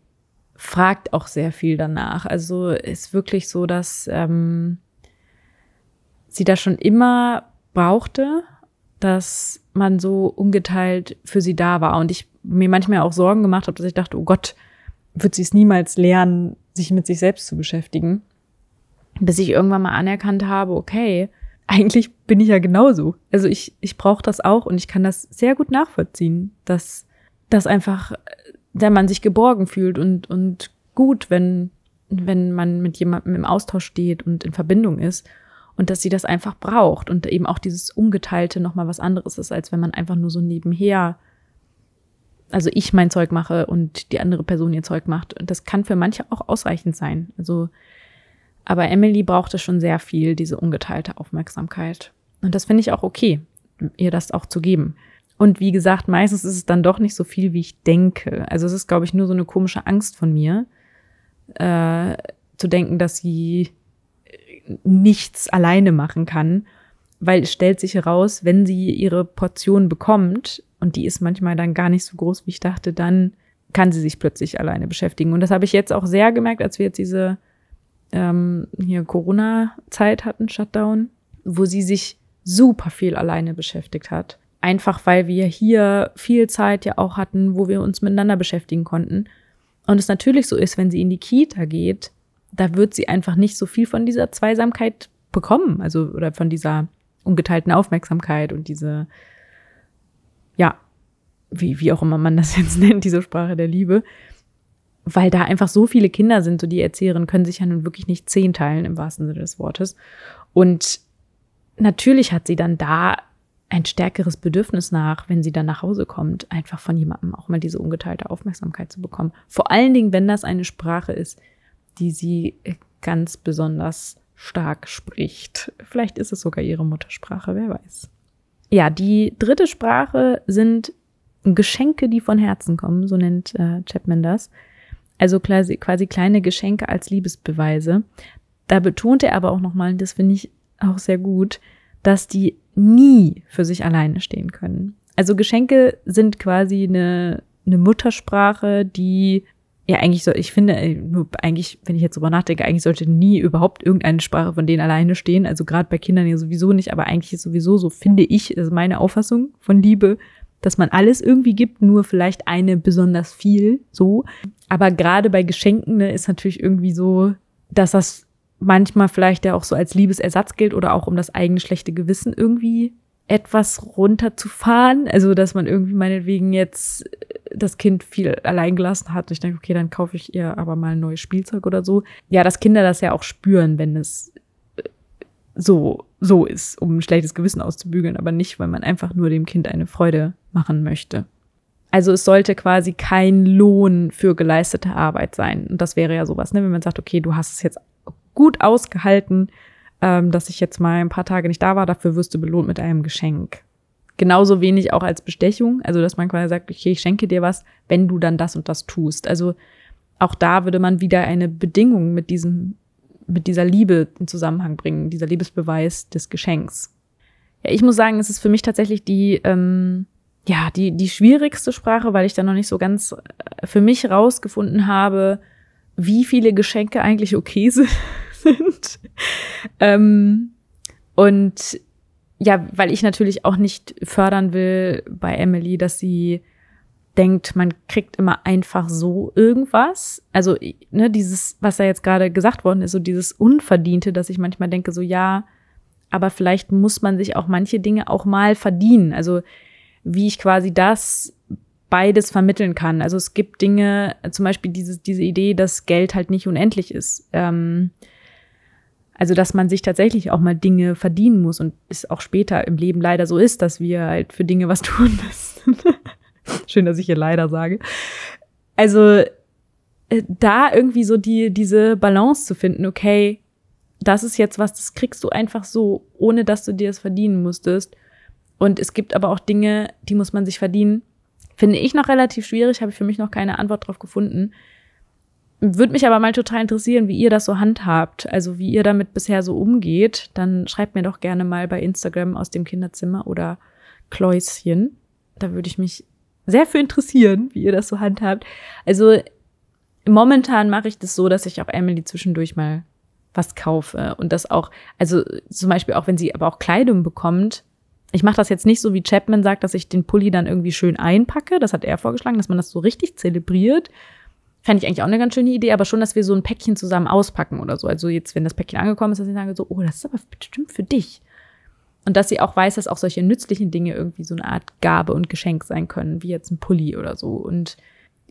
fragt auch sehr viel danach. Also ist wirklich so, dass ähm, sie das schon immer brauchte, dass man so ungeteilt für sie da war. Und ich mir manchmal auch Sorgen gemacht habe, dass ich dachte, oh Gott, wird sie es niemals lernen, sich mit sich selbst zu beschäftigen. Bis ich irgendwann mal anerkannt habe, okay, eigentlich bin ich ja genauso. Also ich, ich brauche das auch und ich kann das sehr gut nachvollziehen, dass das einfach, wenn man sich geborgen fühlt und, und gut, wenn, wenn man mit jemandem im Austausch steht und in Verbindung ist und dass sie das einfach braucht und eben auch dieses Ungeteilte nochmal was anderes ist, als wenn man einfach nur so nebenher, also ich mein Zeug mache und die andere Person ihr Zeug macht. Und das kann für manche auch ausreichend sein. Also aber Emily brauchte schon sehr viel, diese ungeteilte Aufmerksamkeit. Und das finde ich auch okay, ihr das auch zu geben. Und wie gesagt, meistens ist es dann doch nicht so viel, wie ich denke. Also es ist, glaube ich, nur so eine komische Angst von mir, äh, zu denken, dass sie nichts alleine machen kann, weil es stellt sich heraus, wenn sie ihre Portion bekommt, und die ist manchmal dann gar nicht so groß, wie ich dachte, dann kann sie sich plötzlich alleine beschäftigen. Und das habe ich jetzt auch sehr gemerkt, als wir jetzt diese ähm, hier Corona-Zeit hatten, Shutdown, wo sie sich super viel alleine beschäftigt hat. Einfach weil wir hier viel Zeit ja auch hatten, wo wir uns miteinander beschäftigen konnten. Und es natürlich so ist, wenn sie in die Kita geht, da wird sie einfach nicht so viel von dieser Zweisamkeit bekommen, also oder von dieser ungeteilten Aufmerksamkeit und diese, ja, wie, wie auch immer man das jetzt nennt, diese Sprache der Liebe, weil da einfach so viele Kinder sind, so die Erzieherinnen können sich ja nun wirklich nicht zehn teilen im wahrsten Sinne des Wortes. Und natürlich hat sie dann da ein stärkeres Bedürfnis nach, wenn sie dann nach Hause kommt, einfach von jemandem auch mal diese ungeteilte Aufmerksamkeit zu bekommen. Vor allen Dingen, wenn das eine Sprache ist, die sie ganz besonders stark spricht. Vielleicht ist es sogar ihre Muttersprache, wer weiß. Ja, die dritte Sprache sind Geschenke, die von Herzen kommen, so nennt äh, Chapman das. Also quasi, quasi kleine Geschenke als Liebesbeweise. Da betont er aber auch nochmal, das finde ich auch sehr gut, dass die nie für sich alleine stehen können. Also Geschenke sind quasi eine, eine Muttersprache, die ja, eigentlich so, ich finde, äh, eigentlich, wenn ich jetzt drüber nachdenke, eigentlich sollte nie überhaupt irgendeine Sprache von denen alleine stehen. Also gerade bei Kindern ja sowieso nicht, aber eigentlich ist sowieso so, finde ich, ist meine Auffassung von Liebe, dass man alles irgendwie gibt, nur vielleicht eine besonders viel, so. Aber gerade bei Geschenken ne, ist natürlich irgendwie so, dass das manchmal vielleicht ja auch so als Liebesersatz gilt oder auch um das eigene schlechte Gewissen irgendwie etwas runterzufahren. Also, dass man irgendwie meinetwegen jetzt das Kind viel allein gelassen hat. Ich denke, okay, dann kaufe ich ihr aber mal ein neues Spielzeug oder so. Ja, dass Kinder das ja auch spüren, wenn es äh, so, so ist, um ein schlechtes Gewissen auszubügeln, aber nicht, weil man einfach nur dem Kind eine Freude machen möchte. Also es sollte quasi kein Lohn für geleistete Arbeit sein. Und das wäre ja sowas, ne? wenn man sagt, okay, du hast es jetzt gut ausgehalten, ähm, dass ich jetzt mal ein paar Tage nicht da war, dafür wirst du belohnt mit einem Geschenk. Genauso wenig auch als Bestechung, also dass man quasi sagt, okay, ich schenke dir was, wenn du dann das und das tust. Also auch da würde man wieder eine Bedingung mit diesem, mit dieser Liebe in Zusammenhang bringen, dieser Liebesbeweis des Geschenks. Ja, ich muss sagen, es ist für mich tatsächlich die, ähm, ja, die, die schwierigste Sprache, weil ich da noch nicht so ganz äh, für mich rausgefunden habe, wie viele Geschenke eigentlich okay sind. ähm, und ja, weil ich natürlich auch nicht fördern will bei Emily, dass sie denkt, man kriegt immer einfach so irgendwas. Also, ne, dieses, was da jetzt gerade gesagt worden ist, so dieses Unverdiente, dass ich manchmal denke, so ja, aber vielleicht muss man sich auch manche Dinge auch mal verdienen. Also, wie ich quasi das beides vermitteln kann. Also es gibt Dinge, zum Beispiel diese, diese Idee, dass Geld halt nicht unendlich ist. Ähm, also, dass man sich tatsächlich auch mal Dinge verdienen muss und es auch später im Leben leider so ist, dass wir halt für Dinge was tun müssen. Schön, dass ich hier leider sage. Also, äh, da irgendwie so die, diese Balance zu finden, okay, das ist jetzt was, das kriegst du einfach so, ohne dass du dir es verdienen musstest. Und es gibt aber auch Dinge, die muss man sich verdienen. Finde ich noch relativ schwierig, habe ich für mich noch keine Antwort drauf gefunden. Würde mich aber mal total interessieren, wie ihr das so handhabt, also wie ihr damit bisher so umgeht. Dann schreibt mir doch gerne mal bei Instagram aus dem Kinderzimmer oder Kläuschen. Da würde ich mich sehr für interessieren, wie ihr das so handhabt. Also momentan mache ich das so, dass ich auch Emily zwischendurch mal was kaufe und das auch, also zum Beispiel auch wenn sie aber auch Kleidung bekommt. Ich mache das jetzt nicht so, wie Chapman sagt, dass ich den Pulli dann irgendwie schön einpacke. Das hat er vorgeschlagen, dass man das so richtig zelebriert Fände ich eigentlich auch eine ganz schöne Idee, aber schon, dass wir so ein Päckchen zusammen auspacken oder so. Also jetzt, wenn das Päckchen angekommen ist, dass ich sage so, oh, das ist aber bestimmt für dich. Und dass sie auch weiß, dass auch solche nützlichen Dinge irgendwie so eine Art Gabe und Geschenk sein können, wie jetzt ein Pulli oder so. Und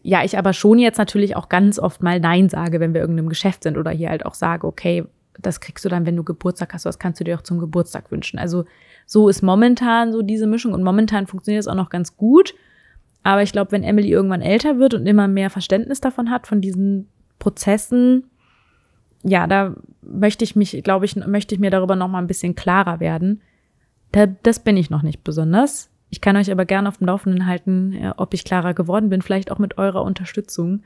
ja, ich aber schon jetzt natürlich auch ganz oft mal Nein sage, wenn wir irgendeinem Geschäft sind oder hier halt auch sage, okay, das kriegst du dann, wenn du Geburtstag hast, was kannst du dir auch zum Geburtstag wünschen. Also so ist momentan so diese Mischung und momentan funktioniert es auch noch ganz gut. Aber ich glaube, wenn Emily irgendwann älter wird und immer mehr Verständnis davon hat, von diesen Prozessen, ja, da möchte ich mich, glaube ich, möchte ich mir darüber noch mal ein bisschen klarer werden. Da, das bin ich noch nicht besonders. Ich kann euch aber gerne auf dem Laufenden halten, ob ich klarer geworden bin, vielleicht auch mit eurer Unterstützung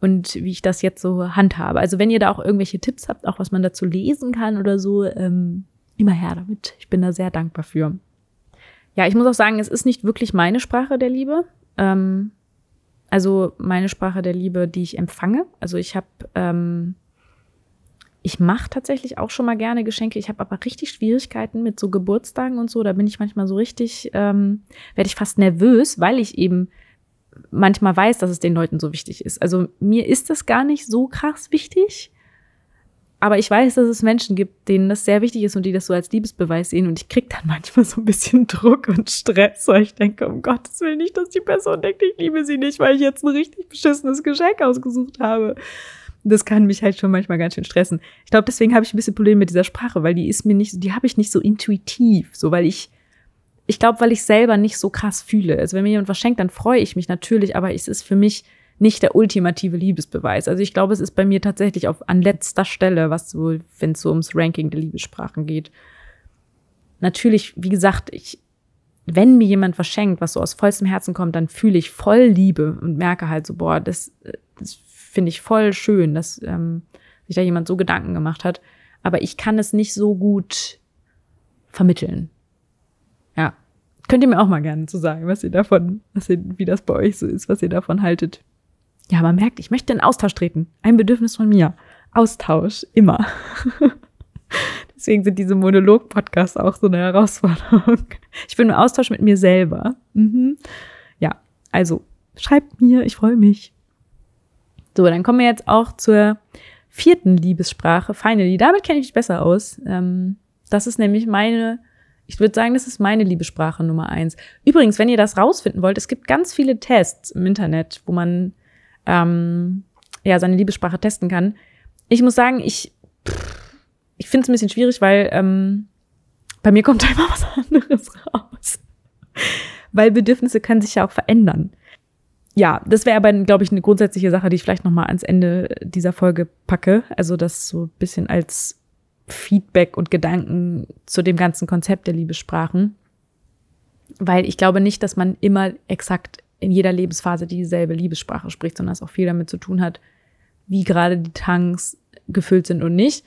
und wie ich das jetzt so handhabe. Also wenn ihr da auch irgendwelche Tipps habt, auch was man dazu lesen kann oder so, ähm, immer her damit. Ich bin da sehr dankbar für. Ja, ich muss auch sagen, es ist nicht wirklich meine Sprache der Liebe. Ähm, also meine Sprache der Liebe, die ich empfange. Also ich habe, ähm, ich mache tatsächlich auch schon mal gerne Geschenke. Ich habe aber richtig Schwierigkeiten mit so Geburtstagen und so. Da bin ich manchmal so richtig, ähm, werde ich fast nervös, weil ich eben manchmal weiß, dass es den Leuten so wichtig ist. Also mir ist das gar nicht so krass wichtig. Aber ich weiß, dass es Menschen gibt, denen das sehr wichtig ist und die das so als Liebesbeweis sehen. Und ich kriege dann manchmal so ein bisschen Druck und Stress, weil ich denke, um Gottes Willen nicht, dass die Person denkt, ich liebe sie nicht, weil ich jetzt ein richtig beschissenes Geschenk ausgesucht habe. Das kann mich halt schon manchmal ganz schön stressen. Ich glaube, deswegen habe ich ein bisschen Probleme mit dieser Sprache, weil die ist mir nicht, die habe ich nicht so intuitiv, so weil ich ich glaube, weil ich selber nicht so krass fühle. Also wenn mir jemand was schenkt, dann freue ich mich natürlich, aber es ist für mich nicht der ultimative Liebesbeweis. Also ich glaube, es ist bei mir tatsächlich auf an letzter Stelle, was so, wenn es so ums Ranking der Liebessprachen geht. Natürlich, wie gesagt, ich, wenn mir jemand was schenkt, was so aus vollstem Herzen kommt, dann fühle ich voll Liebe und merke halt so, boah, das, das finde ich voll schön, dass ähm, sich da jemand so Gedanken gemacht hat. Aber ich kann es nicht so gut vermitteln. Ja. Könnt ihr mir auch mal gerne zu sagen, was ihr davon, was ihr, wie das bei euch so ist, was ihr davon haltet. Ja, man merkt, ich möchte in Austausch treten. Ein Bedürfnis von mir. Austausch, immer. Deswegen sind diese Monolog-Podcasts auch so eine Herausforderung. Ich bin im Austausch mit mir selber. Mhm. Ja, also schreibt mir, ich freue mich. So, dann kommen wir jetzt auch zur vierten Liebessprache, Finally. Damit kenne ich mich besser aus. Ähm, das ist nämlich meine ich würde sagen, das ist meine Liebessprache Nummer eins. Übrigens, wenn ihr das rausfinden wollt, es gibt ganz viele Tests im Internet, wo man ähm, ja seine Liebessprache testen kann. Ich muss sagen, ich, ich finde es ein bisschen schwierig, weil ähm, bei mir kommt da immer was anderes raus. weil Bedürfnisse können sich ja auch verändern. Ja, das wäre aber, glaube ich, eine grundsätzliche Sache, die ich vielleicht noch mal ans Ende dieser Folge packe. Also das so ein bisschen als Feedback und Gedanken zu dem ganzen Konzept der Liebessprachen. Weil ich glaube nicht, dass man immer exakt in jeder Lebensphase dieselbe Liebessprache spricht, sondern es auch viel damit zu tun hat, wie gerade die Tanks gefüllt sind und nicht.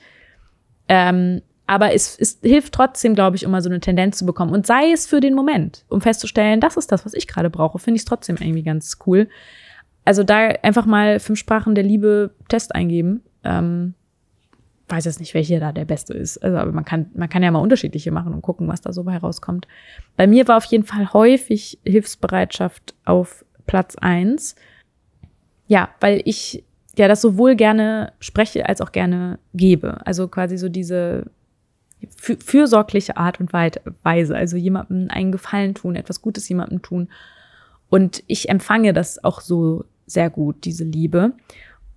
Ähm, aber es, es hilft trotzdem, glaube ich, um mal so eine Tendenz zu bekommen. Und sei es für den Moment, um festzustellen, das ist das, was ich gerade brauche, finde ich es trotzdem irgendwie ganz cool. Also da einfach mal fünf Sprachen der Liebe Test eingeben. Ähm, weiß jetzt nicht, welche da der beste ist. Also, aber man kann, man kann ja mal unterschiedliche machen und gucken, was da so bei rauskommt. Bei mir war auf jeden Fall häufig Hilfsbereitschaft auf Platz eins. Ja, weil ich ja das sowohl gerne spreche als auch gerne gebe. Also quasi so diese fürsorgliche Art und Weise. Also jemandem einen Gefallen tun, etwas Gutes jemandem tun. Und ich empfange das auch so sehr gut, diese Liebe.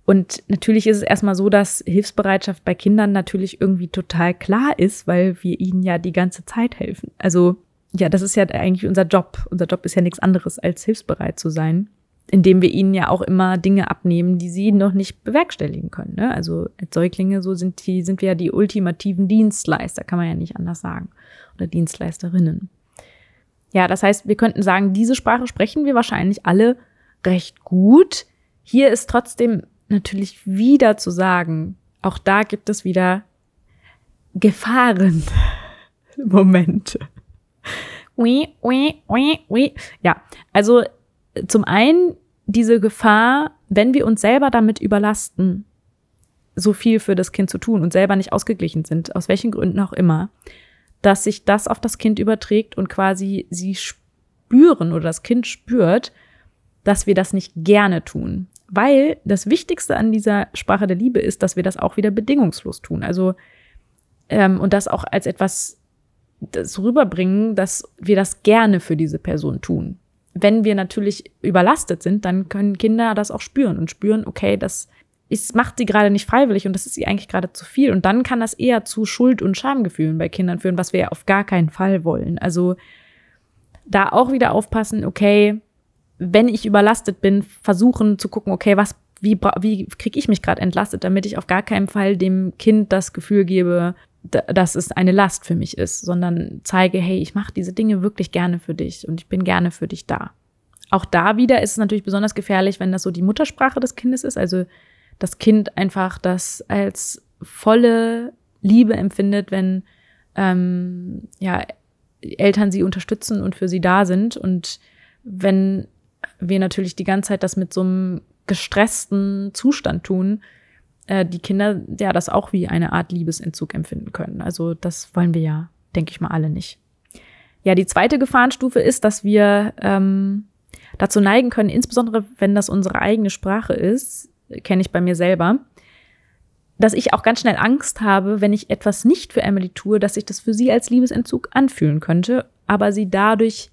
Und natürlich ist es erstmal so, dass Hilfsbereitschaft bei Kindern natürlich irgendwie total klar ist, weil wir ihnen ja die ganze Zeit helfen. Also ja, das ist ja eigentlich unser Job. Unser Job ist ja nichts anderes, als hilfsbereit zu sein, indem wir ihnen ja auch immer Dinge abnehmen, die sie noch nicht bewerkstelligen können. Ne? Also als Säuglinge so sind die, sind wir ja die ultimativen Dienstleister, kann man ja nicht anders sagen. Oder Dienstleisterinnen. Ja, das heißt, wir könnten sagen, diese Sprache sprechen wir wahrscheinlich alle recht gut. Hier ist trotzdem natürlich wieder zu sagen, auch da gibt es wieder Gefahrenmomente. Oui, oui, oui, oui. Ja, also zum einen diese Gefahr, wenn wir uns selber damit überlasten, so viel für das Kind zu tun und selber nicht ausgeglichen sind, aus welchen Gründen auch immer, dass sich das auf das Kind überträgt und quasi sie spüren oder das Kind spürt, dass wir das nicht gerne tun. Weil das Wichtigste an dieser Sprache der Liebe ist, dass wir das auch wieder bedingungslos tun. Also, ähm, und das auch als etwas das rüberbringen, dass wir das gerne für diese Person tun. Wenn wir natürlich überlastet sind, dann können Kinder das auch spüren und spüren, okay, das ist, macht sie gerade nicht freiwillig und das ist sie eigentlich gerade zu viel. Und dann kann das eher zu Schuld- und Schamgefühlen bei Kindern führen, was wir ja auf gar keinen Fall wollen. Also da auch wieder aufpassen, okay, wenn ich überlastet bin, versuchen zu gucken, okay, was, wie, wie kriege ich mich gerade entlastet, damit ich auf gar keinen Fall dem Kind das Gefühl gebe, dass es eine Last für mich ist, sondern zeige, hey, ich mache diese Dinge wirklich gerne für dich und ich bin gerne für dich da. Auch da wieder ist es natürlich besonders gefährlich, wenn das so die Muttersprache des Kindes ist, also das Kind einfach das als volle Liebe empfindet, wenn ähm, ja, Eltern sie unterstützen und für sie da sind. Und wenn wir natürlich die ganze Zeit das mit so einem gestressten Zustand tun, äh, die Kinder ja das auch wie eine Art Liebesentzug empfinden können. Also das wollen wir ja, denke ich mal, alle nicht. Ja, die zweite Gefahrenstufe ist, dass wir ähm, dazu neigen können, insbesondere wenn das unsere eigene Sprache ist, kenne ich bei mir selber, dass ich auch ganz schnell Angst habe, wenn ich etwas nicht für Emily tue, dass sich das für sie als Liebesentzug anfühlen könnte, aber sie dadurch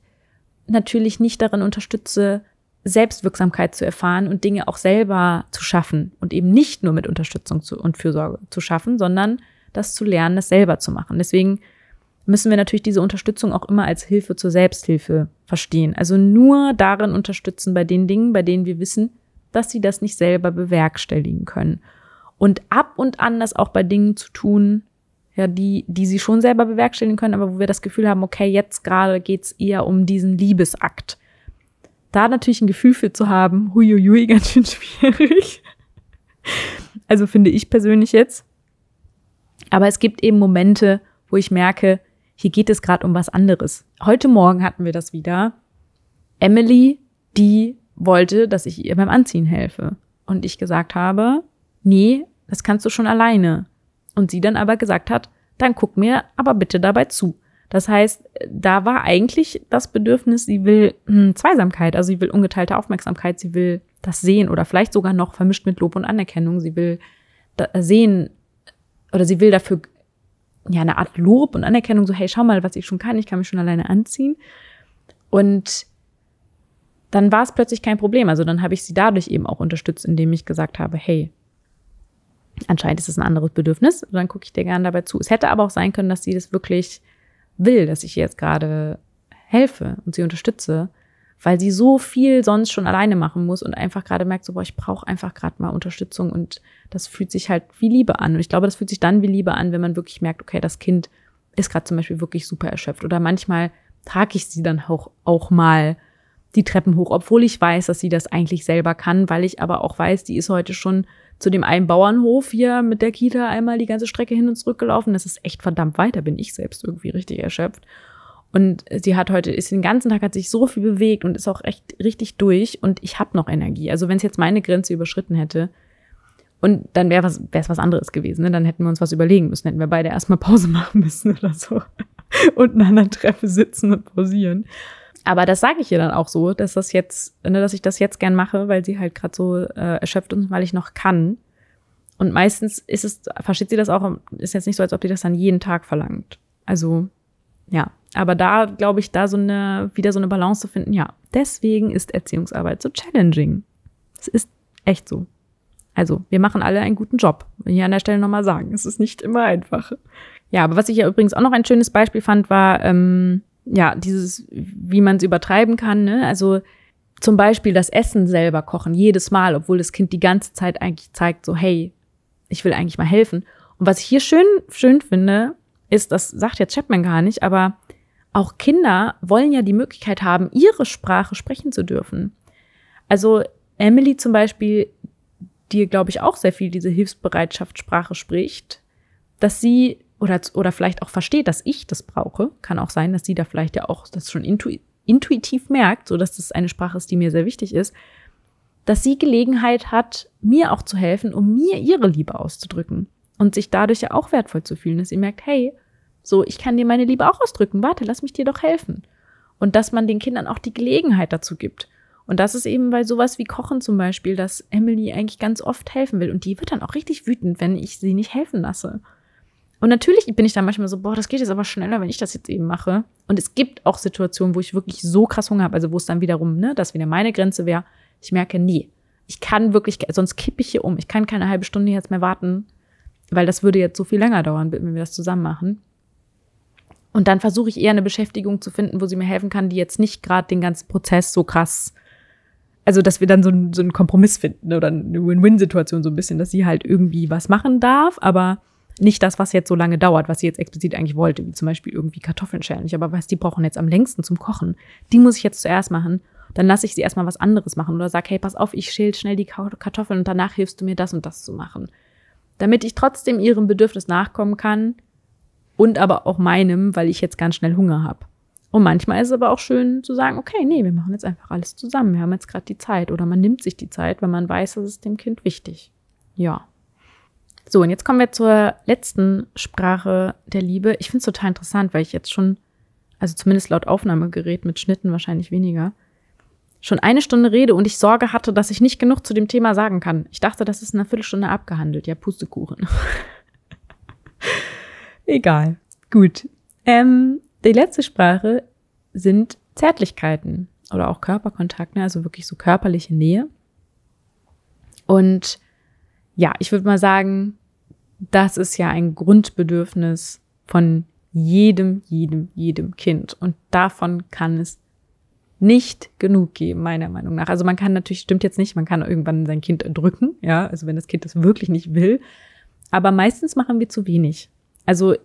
natürlich nicht darin unterstütze, Selbstwirksamkeit zu erfahren und Dinge auch selber zu schaffen und eben nicht nur mit Unterstützung zu, und Fürsorge zu schaffen, sondern das zu lernen, das selber zu machen. Deswegen müssen wir natürlich diese Unterstützung auch immer als Hilfe zur Selbsthilfe verstehen. Also nur darin unterstützen bei den Dingen, bei denen wir wissen, dass sie das nicht selber bewerkstelligen können. Und ab und an das auch bei Dingen zu tun, ja, die, die sie schon selber bewerkstelligen können, aber wo wir das Gefühl haben, okay, jetzt gerade geht's eher um diesen Liebesakt. Da natürlich ein Gefühl für zu haben, huiuiui, ganz schön schwierig. Also finde ich persönlich jetzt. Aber es gibt eben Momente, wo ich merke, hier geht es gerade um was anderes. Heute Morgen hatten wir das wieder. Emily, die wollte, dass ich ihr beim Anziehen helfe. Und ich gesagt habe, nee, das kannst du schon alleine. Und sie dann aber gesagt hat, dann guck mir aber bitte dabei zu. Das heißt, da war eigentlich das Bedürfnis, sie will hm, Zweisamkeit, also sie will ungeteilte Aufmerksamkeit, sie will das sehen oder vielleicht sogar noch vermischt mit Lob und Anerkennung. Sie will sehen oder sie will dafür ja eine Art Lob und Anerkennung, so hey, schau mal, was ich schon kann, ich kann mich schon alleine anziehen. Und dann war es plötzlich kein Problem. Also dann habe ich sie dadurch eben auch unterstützt, indem ich gesagt habe, hey, anscheinend ist es ein anderes Bedürfnis. Und dann gucke ich dir gerne dabei zu. Es hätte aber auch sein können, dass sie das wirklich will, dass ich ihr jetzt gerade helfe und sie unterstütze, weil sie so viel sonst schon alleine machen muss und einfach gerade merkt, so, boah, ich brauche einfach gerade mal Unterstützung und das fühlt sich halt wie Liebe an. Und ich glaube, das fühlt sich dann wie Liebe an, wenn man wirklich merkt, okay, das Kind ist gerade zum Beispiel wirklich super erschöpft. Oder manchmal trage ich sie dann auch, auch mal die Treppen hoch, obwohl ich weiß, dass sie das eigentlich selber kann, weil ich aber auch weiß, die ist heute schon zu dem einen Bauernhof hier mit der Kita einmal die ganze Strecke hin und zurück gelaufen. Das ist echt verdammt weit, da bin ich selbst irgendwie richtig erschöpft. Und sie hat heute, ist den ganzen Tag, hat sich so viel bewegt und ist auch echt richtig durch und ich habe noch Energie. Also wenn es jetzt meine Grenze überschritten hätte, und dann wäre was, wäre es was anderes gewesen, ne? Dann hätten wir uns was überlegen müssen, hätten wir beide erstmal Pause machen müssen oder so. und an einer Treppe sitzen und pausieren. Aber das sage ich ihr dann auch so, dass das jetzt, ne, dass ich das jetzt gern mache, weil sie halt gerade so äh, erschöpft und weil ich noch kann. Und meistens ist es, versteht sie das auch, ist jetzt nicht so, als ob die das dann jeden Tag verlangt. Also, ja. Aber da, glaube ich, da so eine, wieder so eine Balance zu finden, ja, deswegen ist Erziehungsarbeit so challenging. Es ist echt so. Also, wir machen alle einen guten Job. Hier an der Stelle nochmal sagen. Es ist nicht immer einfach. Ja, aber was ich ja übrigens auch noch ein schönes Beispiel fand, war, ähm, ja, dieses, wie man es übertreiben kann, ne? Also zum Beispiel das Essen selber kochen, jedes Mal, obwohl das Kind die ganze Zeit eigentlich zeigt, so, hey, ich will eigentlich mal helfen. Und was ich hier schön, schön finde, ist, das sagt jetzt Chapman gar nicht, aber auch Kinder wollen ja die Möglichkeit haben, ihre Sprache sprechen zu dürfen. Also Emily zum Beispiel, die, glaube ich, auch sehr viel diese Hilfsbereitschaftssprache spricht, dass sie oder, oder vielleicht auch versteht, dass ich das brauche. Kann auch sein, dass sie da vielleicht ja auch das schon intu intuitiv merkt, so dass das eine Sprache ist, die mir sehr wichtig ist, dass sie Gelegenheit hat, mir auch zu helfen, um mir ihre Liebe auszudrücken und sich dadurch ja auch wertvoll zu fühlen, dass sie merkt, hey, so, ich kann dir meine Liebe auch ausdrücken, warte, lass mich dir doch helfen. Und dass man den Kindern auch die Gelegenheit dazu gibt. Und das ist eben bei sowas wie Kochen zum Beispiel, dass Emily eigentlich ganz oft helfen will. Und die wird dann auch richtig wütend, wenn ich sie nicht helfen lasse. Und natürlich bin ich dann manchmal so, boah, das geht jetzt aber schneller, wenn ich das jetzt eben mache. Und es gibt auch Situationen, wo ich wirklich so krass Hunger habe, also wo es dann wiederum, ne, das wieder meine Grenze wäre. Ich merke, nee, ich kann wirklich, sonst kippe ich hier um. Ich kann keine halbe Stunde jetzt mehr warten, weil das würde jetzt so viel länger dauern, wenn wir das zusammen machen. Und dann versuche ich eher eine Beschäftigung zu finden, wo sie mir helfen kann, die jetzt nicht gerade den ganzen Prozess so krass, also dass wir dann so, so einen Kompromiss finden oder eine Win-Win-Situation so ein bisschen, dass sie halt irgendwie was machen darf, aber nicht das, was jetzt so lange dauert, was sie jetzt explizit eigentlich wollte, wie zum Beispiel irgendwie Kartoffeln schälen. Ich aber weiß, die brauchen jetzt am längsten zum Kochen. Die muss ich jetzt zuerst machen. Dann lasse ich sie erstmal was anderes machen oder sage, hey, pass auf, ich schäle schnell die Kartoffeln und danach hilfst du mir das und das zu machen. Damit ich trotzdem ihrem Bedürfnis nachkommen kann und aber auch meinem, weil ich jetzt ganz schnell Hunger habe. Und manchmal ist es aber auch schön zu sagen, okay, nee, wir machen jetzt einfach alles zusammen. Wir haben jetzt gerade die Zeit oder man nimmt sich die Zeit, wenn man weiß, das ist dem Kind wichtig. Ja. So, und jetzt kommen wir zur letzten Sprache der Liebe. Ich finde es total interessant, weil ich jetzt schon, also zumindest laut Aufnahmegerät mit Schnitten wahrscheinlich weniger, schon eine Stunde rede und ich Sorge hatte, dass ich nicht genug zu dem Thema sagen kann. Ich dachte, das ist eine Viertelstunde abgehandelt. Ja, Pustekuchen. Egal. Gut. Ähm, die letzte Sprache sind Zärtlichkeiten oder auch Körperkontakt, also wirklich so körperliche Nähe. Und ja, ich würde mal sagen, das ist ja ein Grundbedürfnis von jedem, jedem, jedem Kind. Und davon kann es nicht genug geben, meiner Meinung nach. Also man kann natürlich, stimmt jetzt nicht, man kann irgendwann sein Kind erdrücken, ja, also wenn das Kind das wirklich nicht will. Aber meistens machen wir zu wenig. Also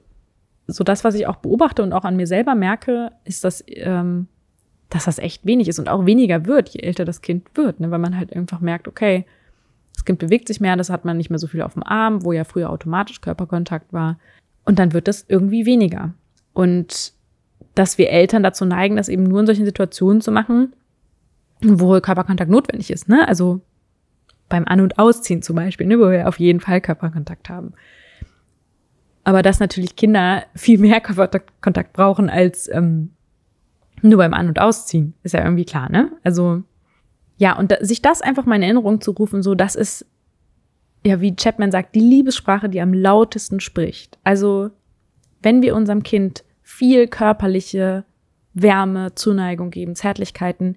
so das, was ich auch beobachte und auch an mir selber merke, ist, dass, ähm, dass das echt wenig ist und auch weniger wird, je älter das Kind wird, ne? weil man halt einfach merkt, okay, das Kind bewegt sich mehr, das hat man nicht mehr so viel auf dem Arm, wo ja früher automatisch Körperkontakt war. Und dann wird das irgendwie weniger. Und dass wir Eltern dazu neigen, das eben nur in solchen Situationen zu machen, wo Körperkontakt notwendig ist. Ne? Also beim An- und Ausziehen zum Beispiel, ne? wo wir auf jeden Fall Körperkontakt haben. Aber dass natürlich Kinder viel mehr Körperkontakt brauchen als ähm, nur beim An- und Ausziehen, ist ja irgendwie klar, ne? Also ja, und da, sich das einfach mal in Erinnerung zu rufen, so das ist, ja, wie Chapman sagt, die Liebessprache, die am lautesten spricht. Also wenn wir unserem Kind viel körperliche Wärme, Zuneigung geben, Zärtlichkeiten,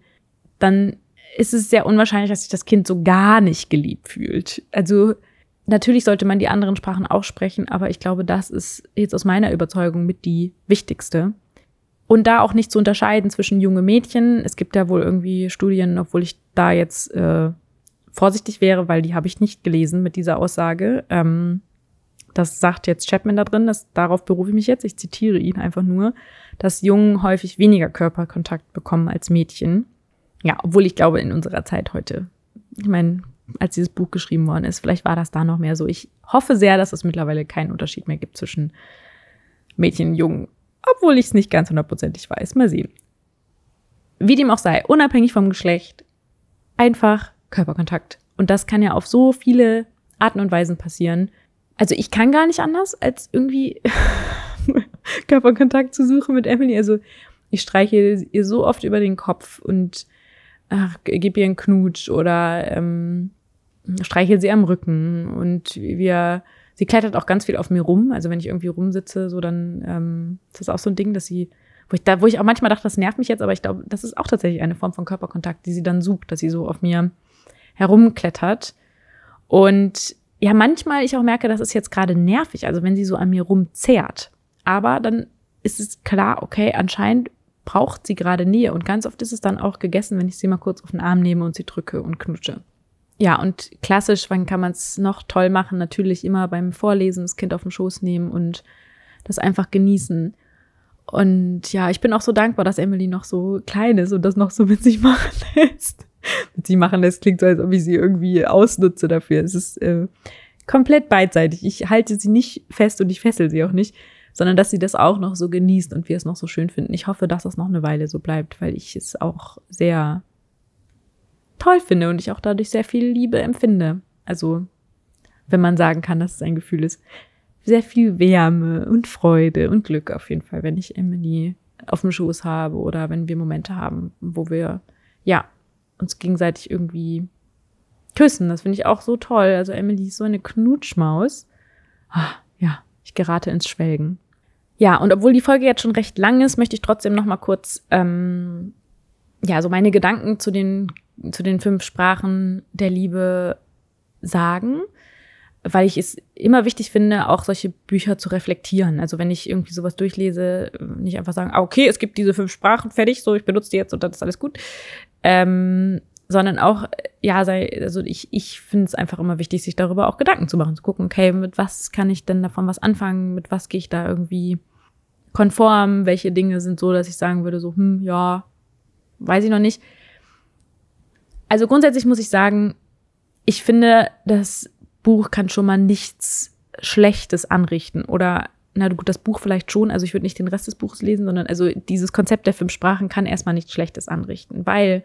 dann ist es sehr unwahrscheinlich, dass sich das Kind so gar nicht geliebt fühlt. Also Natürlich sollte man die anderen Sprachen auch sprechen, aber ich glaube, das ist jetzt aus meiner Überzeugung mit die wichtigste. Und da auch nicht zu unterscheiden zwischen junge Mädchen. Es gibt ja wohl irgendwie Studien, obwohl ich da jetzt äh, vorsichtig wäre, weil die habe ich nicht gelesen mit dieser Aussage. Ähm, das sagt jetzt Chapman da drin, das, darauf berufe ich mich jetzt. Ich zitiere ihn einfach nur, dass Jungen häufig weniger Körperkontakt bekommen als Mädchen. Ja, obwohl ich glaube, in unserer Zeit heute, ich meine, als dieses Buch geschrieben worden ist. Vielleicht war das da noch mehr so. Ich hoffe sehr, dass es mittlerweile keinen Unterschied mehr gibt zwischen Mädchen und Jungen, obwohl ich es nicht ganz hundertprozentig weiß. Mal sehen. Wie dem auch sei, unabhängig vom Geschlecht, einfach Körperkontakt. Und das kann ja auf so viele Arten und Weisen passieren. Also ich kann gar nicht anders, als irgendwie Körperkontakt zu suchen mit Emily. Also ich streiche ihr so oft über den Kopf und ach, gib ihr einen Knutsch oder ähm, streichel sie am Rücken und wir, sie klettert auch ganz viel auf mir rum. Also wenn ich irgendwie rumsitze, so dann ähm, ist das auch so ein Ding, dass sie, wo ich da, wo ich auch manchmal dachte, das nervt mich jetzt, aber ich glaube, das ist auch tatsächlich eine Form von Körperkontakt, die sie dann sucht, dass sie so auf mir herumklettert. Und ja, manchmal ich auch merke, das ist jetzt gerade nervig, also wenn sie so an mir rumzehrt. Aber dann ist es klar, okay, anscheinend braucht sie gerade Nähe. Und ganz oft ist es dann auch gegessen, wenn ich sie mal kurz auf den Arm nehme und sie drücke und knutsche. Ja, und klassisch, wann kann man es noch toll machen? Natürlich immer beim Vorlesen das Kind auf den Schoß nehmen und das einfach genießen. Und ja, ich bin auch so dankbar, dass Emily noch so klein ist und das noch so mit sich machen lässt. mit sie machen lässt klingt so, als ob ich sie irgendwie ausnutze dafür. Es ist äh, komplett beidseitig. Ich halte sie nicht fest und ich fessel sie auch nicht, sondern dass sie das auch noch so genießt und wir es noch so schön finden. Ich hoffe, dass das noch eine Weile so bleibt, weil ich es auch sehr toll finde und ich auch dadurch sehr viel Liebe empfinde. Also, wenn man sagen kann, dass es ein Gefühl ist. Sehr viel Wärme und Freude und Glück auf jeden Fall, wenn ich Emily auf dem Schoß habe oder wenn wir Momente haben, wo wir, ja, uns gegenseitig irgendwie küssen. Das finde ich auch so toll. Also Emily ist so eine Knutschmaus. Ah, ja, ich gerate ins Schwelgen. Ja, und obwohl die Folge jetzt schon recht lang ist, möchte ich trotzdem noch mal kurz ähm, ja so meine Gedanken zu den zu den fünf Sprachen der Liebe sagen, weil ich es immer wichtig finde, auch solche Bücher zu reflektieren. Also wenn ich irgendwie sowas durchlese, nicht einfach sagen, ah, okay, es gibt diese fünf Sprachen, fertig, so ich benutze die jetzt und dann ist alles gut. Ähm, sondern auch, ja, sei, also ich, ich finde es einfach immer wichtig, sich darüber auch Gedanken zu machen, zu gucken, okay, mit was kann ich denn davon was anfangen, mit was gehe ich da irgendwie konform, welche Dinge sind so, dass ich sagen würde, so, hm, ja, weiß ich noch nicht. Also grundsätzlich muss ich sagen, ich finde, das Buch kann schon mal nichts Schlechtes anrichten oder na gut, das Buch vielleicht schon, also ich würde nicht den Rest des Buches lesen, sondern also dieses Konzept der fünf Sprachen kann erstmal nichts Schlechtes anrichten, weil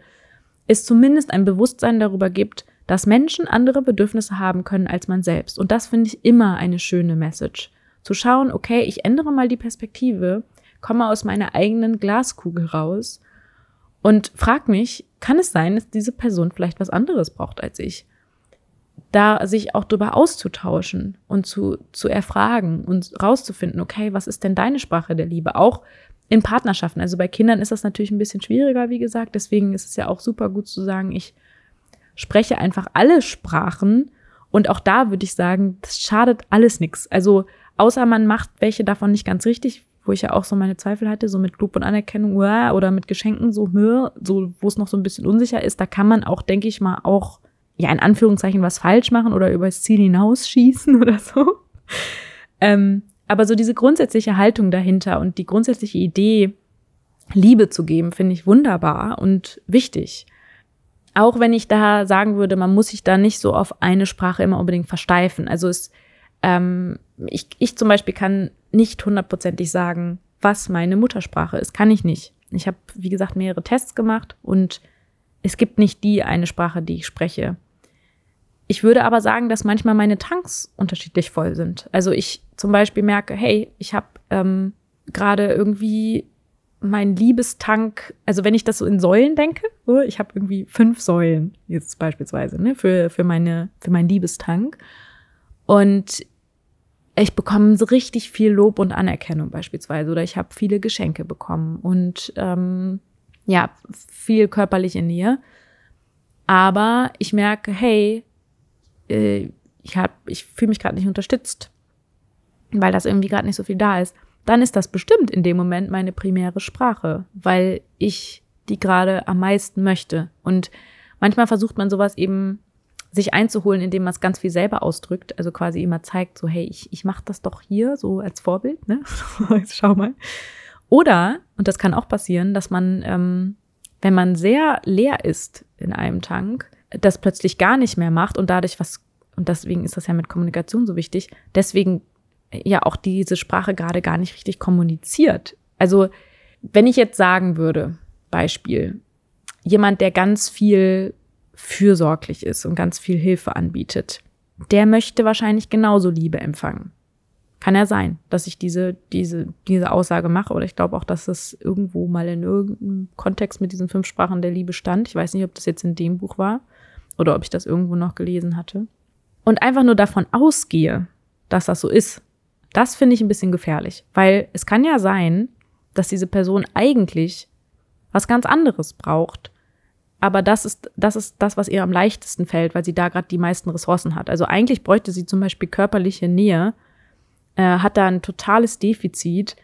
es zumindest ein Bewusstsein darüber gibt, dass Menschen andere Bedürfnisse haben können als man selbst. Und das finde ich immer eine schöne Message. Zu schauen, okay, ich ändere mal die Perspektive, komme aus meiner eigenen Glaskugel raus und frag mich, kann es sein, dass diese Person vielleicht was anderes braucht als ich? Da sich auch darüber auszutauschen und zu, zu erfragen und rauszufinden, okay, was ist denn deine Sprache der Liebe? Auch in Partnerschaften. Also bei Kindern ist das natürlich ein bisschen schwieriger, wie gesagt. Deswegen ist es ja auch super gut zu sagen, ich spreche einfach alle Sprachen. Und auch da würde ich sagen, das schadet alles nichts. Also außer man macht welche davon nicht ganz richtig, wo ich ja auch so meine Zweifel hatte, so mit Lob und Anerkennung oder mit Geschenken, so, so wo es noch so ein bisschen unsicher ist, da kann man auch, denke ich mal, auch, ja, in Anführungszeichen was falsch machen oder übers Ziel hinausschießen oder so. Ähm, aber so diese grundsätzliche Haltung dahinter und die grundsätzliche Idee, Liebe zu geben, finde ich wunderbar und wichtig. Auch wenn ich da sagen würde, man muss sich da nicht so auf eine Sprache immer unbedingt versteifen. Also es, ähm, ich, ich zum Beispiel kann nicht hundertprozentig sagen, was meine Muttersprache ist. Kann ich nicht. Ich habe, wie gesagt, mehrere Tests gemacht und es gibt nicht die eine Sprache, die ich spreche. Ich würde aber sagen, dass manchmal meine Tanks unterschiedlich voll sind. Also ich zum Beispiel merke, hey, ich habe ähm, gerade irgendwie mein Liebestank, also wenn ich das so in Säulen denke, so, ich habe irgendwie fünf Säulen jetzt beispielsweise ne, für, für, meine, für meinen Liebestank. Und ich bekomme so richtig viel Lob und Anerkennung beispielsweise oder ich habe viele Geschenke bekommen und ähm, ja, viel körperliche Nähe. Aber ich merke, hey, äh, ich, hab, ich fühle mich gerade nicht unterstützt, weil das irgendwie gerade nicht so viel da ist, dann ist das bestimmt in dem Moment meine primäre Sprache, weil ich die gerade am meisten möchte. Und manchmal versucht man sowas eben sich einzuholen, indem man es ganz viel selber ausdrückt, also quasi immer zeigt, so hey, ich, ich mache das doch hier so als Vorbild, ne? Schau mal. Oder, und das kann auch passieren, dass man, ähm, wenn man sehr leer ist in einem Tank, das plötzlich gar nicht mehr macht und dadurch was, und deswegen ist das ja mit Kommunikation so wichtig, deswegen ja auch diese Sprache gerade gar nicht richtig kommuniziert. Also, wenn ich jetzt sagen würde, Beispiel, jemand, der ganz viel fürsorglich ist und ganz viel Hilfe anbietet, der möchte wahrscheinlich genauso Liebe empfangen. Kann ja sein, dass ich diese, diese, diese Aussage mache oder ich glaube auch, dass es irgendwo mal in irgendeinem Kontext mit diesen fünf Sprachen der Liebe stand. Ich weiß nicht, ob das jetzt in dem Buch war oder ob ich das irgendwo noch gelesen hatte. Und einfach nur davon ausgehe, dass das so ist, das finde ich ein bisschen gefährlich, weil es kann ja sein, dass diese Person eigentlich was ganz anderes braucht. Aber das ist, das ist das, was ihr am leichtesten fällt, weil sie da gerade die meisten Ressourcen hat. Also eigentlich bräuchte sie zum Beispiel körperliche Nähe, äh, hat da ein totales Defizit.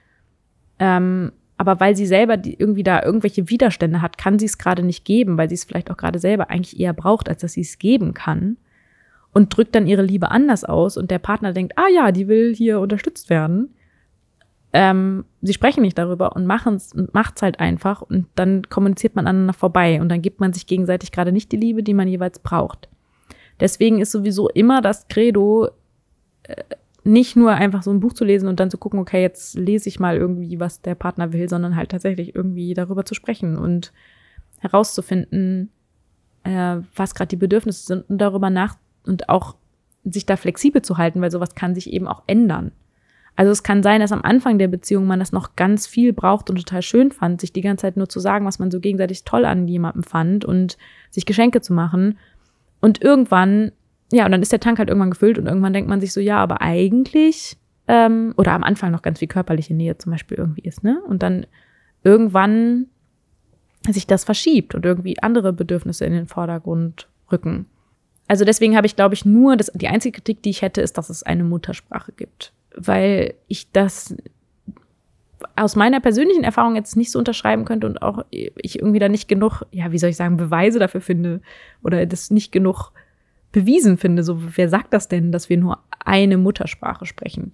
Ähm, aber weil sie selber die, irgendwie da irgendwelche Widerstände hat, kann sie es gerade nicht geben, weil sie es vielleicht auch gerade selber eigentlich eher braucht, als dass sie es geben kann. Und drückt dann ihre Liebe anders aus und der Partner denkt, ah ja, die will hier unterstützt werden. Ähm, sie sprechen nicht darüber und machen es macht's halt einfach und dann kommuniziert man aneinander vorbei und dann gibt man sich gegenseitig gerade nicht die Liebe, die man jeweils braucht. Deswegen ist sowieso immer das Credo, äh, nicht nur einfach so ein Buch zu lesen und dann zu gucken, okay, jetzt lese ich mal irgendwie, was der Partner will, sondern halt tatsächlich irgendwie darüber zu sprechen und herauszufinden, äh, was gerade die Bedürfnisse sind und darüber nach und auch sich da flexibel zu halten, weil sowas kann sich eben auch ändern. Also es kann sein, dass am Anfang der Beziehung man das noch ganz viel braucht und total schön fand, sich die ganze Zeit nur zu sagen, was man so gegenseitig toll an jemandem fand und sich Geschenke zu machen. Und irgendwann ja, und dann ist der Tank halt irgendwann gefüllt und irgendwann denkt man sich so, ja, aber eigentlich, ähm, oder am Anfang noch ganz viel körperliche Nähe zum Beispiel irgendwie ist, ne? Und dann irgendwann sich das verschiebt und irgendwie andere Bedürfnisse in den Vordergrund rücken. Also deswegen habe ich, glaube ich, nur, das, die einzige Kritik, die ich hätte, ist, dass es eine Muttersprache gibt. Weil ich das aus meiner persönlichen Erfahrung jetzt nicht so unterschreiben könnte und auch ich irgendwie da nicht genug, ja, wie soll ich sagen, Beweise dafür finde oder das nicht genug bewiesen finde. So, wer sagt das denn, dass wir nur eine Muttersprache sprechen?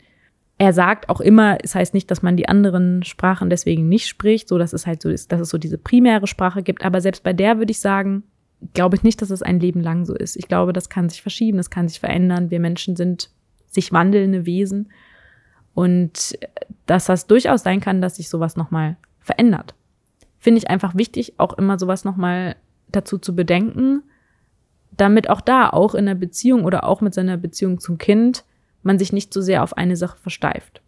Er sagt auch immer, es heißt nicht, dass man die anderen Sprachen deswegen nicht spricht, so dass es halt so ist, dass es so diese primäre Sprache gibt. Aber selbst bei der würde ich sagen, glaube ich nicht, dass es ein Leben lang so ist. Ich glaube, das kann sich verschieben, das kann sich verändern. Wir Menschen sind sich wandelnde Wesen. Und dass das durchaus sein kann, dass sich sowas nochmal verändert. Finde ich einfach wichtig, auch immer sowas nochmal dazu zu bedenken, damit auch da, auch in der Beziehung oder auch mit seiner Beziehung zum Kind, man sich nicht so sehr auf eine Sache versteift.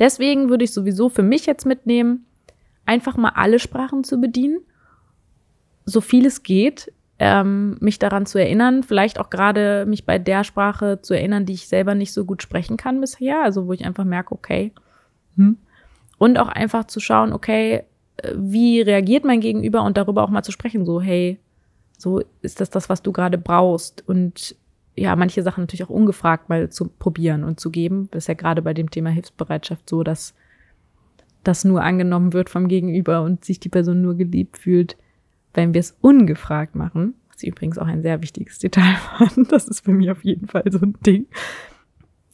Deswegen würde ich sowieso für mich jetzt mitnehmen, einfach mal alle Sprachen zu bedienen, so viel es geht, ähm, mich daran zu erinnern, vielleicht auch gerade mich bei der Sprache zu erinnern, die ich selber nicht so gut sprechen kann bisher, also wo ich einfach merke, okay, hm. und auch einfach zu schauen, okay, äh, wie reagiert mein Gegenüber und darüber auch mal zu sprechen, so, hey, so ist das das, was du gerade brauchst und ja, manche Sachen natürlich auch ungefragt mal zu probieren und zu geben. Das ist ja gerade bei dem Thema Hilfsbereitschaft so, dass das nur angenommen wird vom Gegenüber und sich die Person nur geliebt fühlt, wenn wir es ungefragt machen. Was ich übrigens auch ein sehr wichtiges Detail fand. Das ist für mich auf jeden Fall so ein Ding.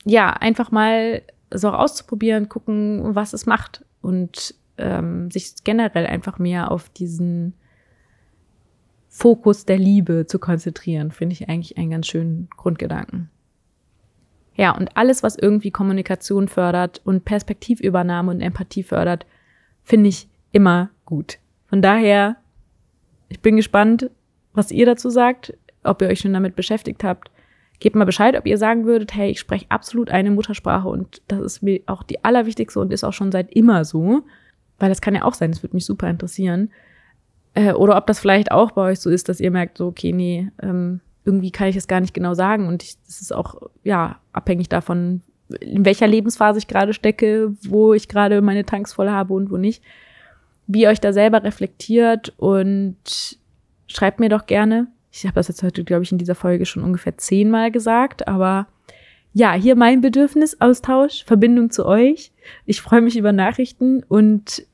Ja, einfach mal so auszuprobieren, gucken, was es macht und ähm, sich generell einfach mehr auf diesen Fokus der Liebe zu konzentrieren, finde ich eigentlich einen ganz schönen Grundgedanken. Ja, und alles, was irgendwie Kommunikation fördert und Perspektivübernahme und Empathie fördert, finde ich immer gut. Von daher, ich bin gespannt, was ihr dazu sagt, ob ihr euch schon damit beschäftigt habt. Gebt mal Bescheid, ob ihr sagen würdet, hey, ich spreche absolut eine Muttersprache und das ist mir auch die allerwichtigste und ist auch schon seit immer so. Weil das kann ja auch sein, das würde mich super interessieren. Äh, oder ob das vielleicht auch bei euch so ist, dass ihr merkt, so, okay, nee, ähm, irgendwie kann ich es gar nicht genau sagen. Und ich, das ist auch, ja, abhängig davon, in welcher Lebensphase ich gerade stecke, wo ich gerade meine Tanks voll habe und wo nicht. Wie ihr euch da selber reflektiert und schreibt mir doch gerne. Ich habe das jetzt heute, glaube ich, in dieser Folge schon ungefähr zehnmal gesagt, aber ja, hier mein Bedürfnisaustausch, Verbindung zu euch. Ich freue mich über Nachrichten und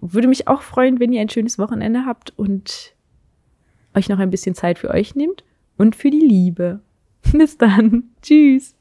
würde mich auch freuen, wenn ihr ein schönes Wochenende habt und euch noch ein bisschen Zeit für euch nehmt und für die Liebe. Bis dann. Tschüss.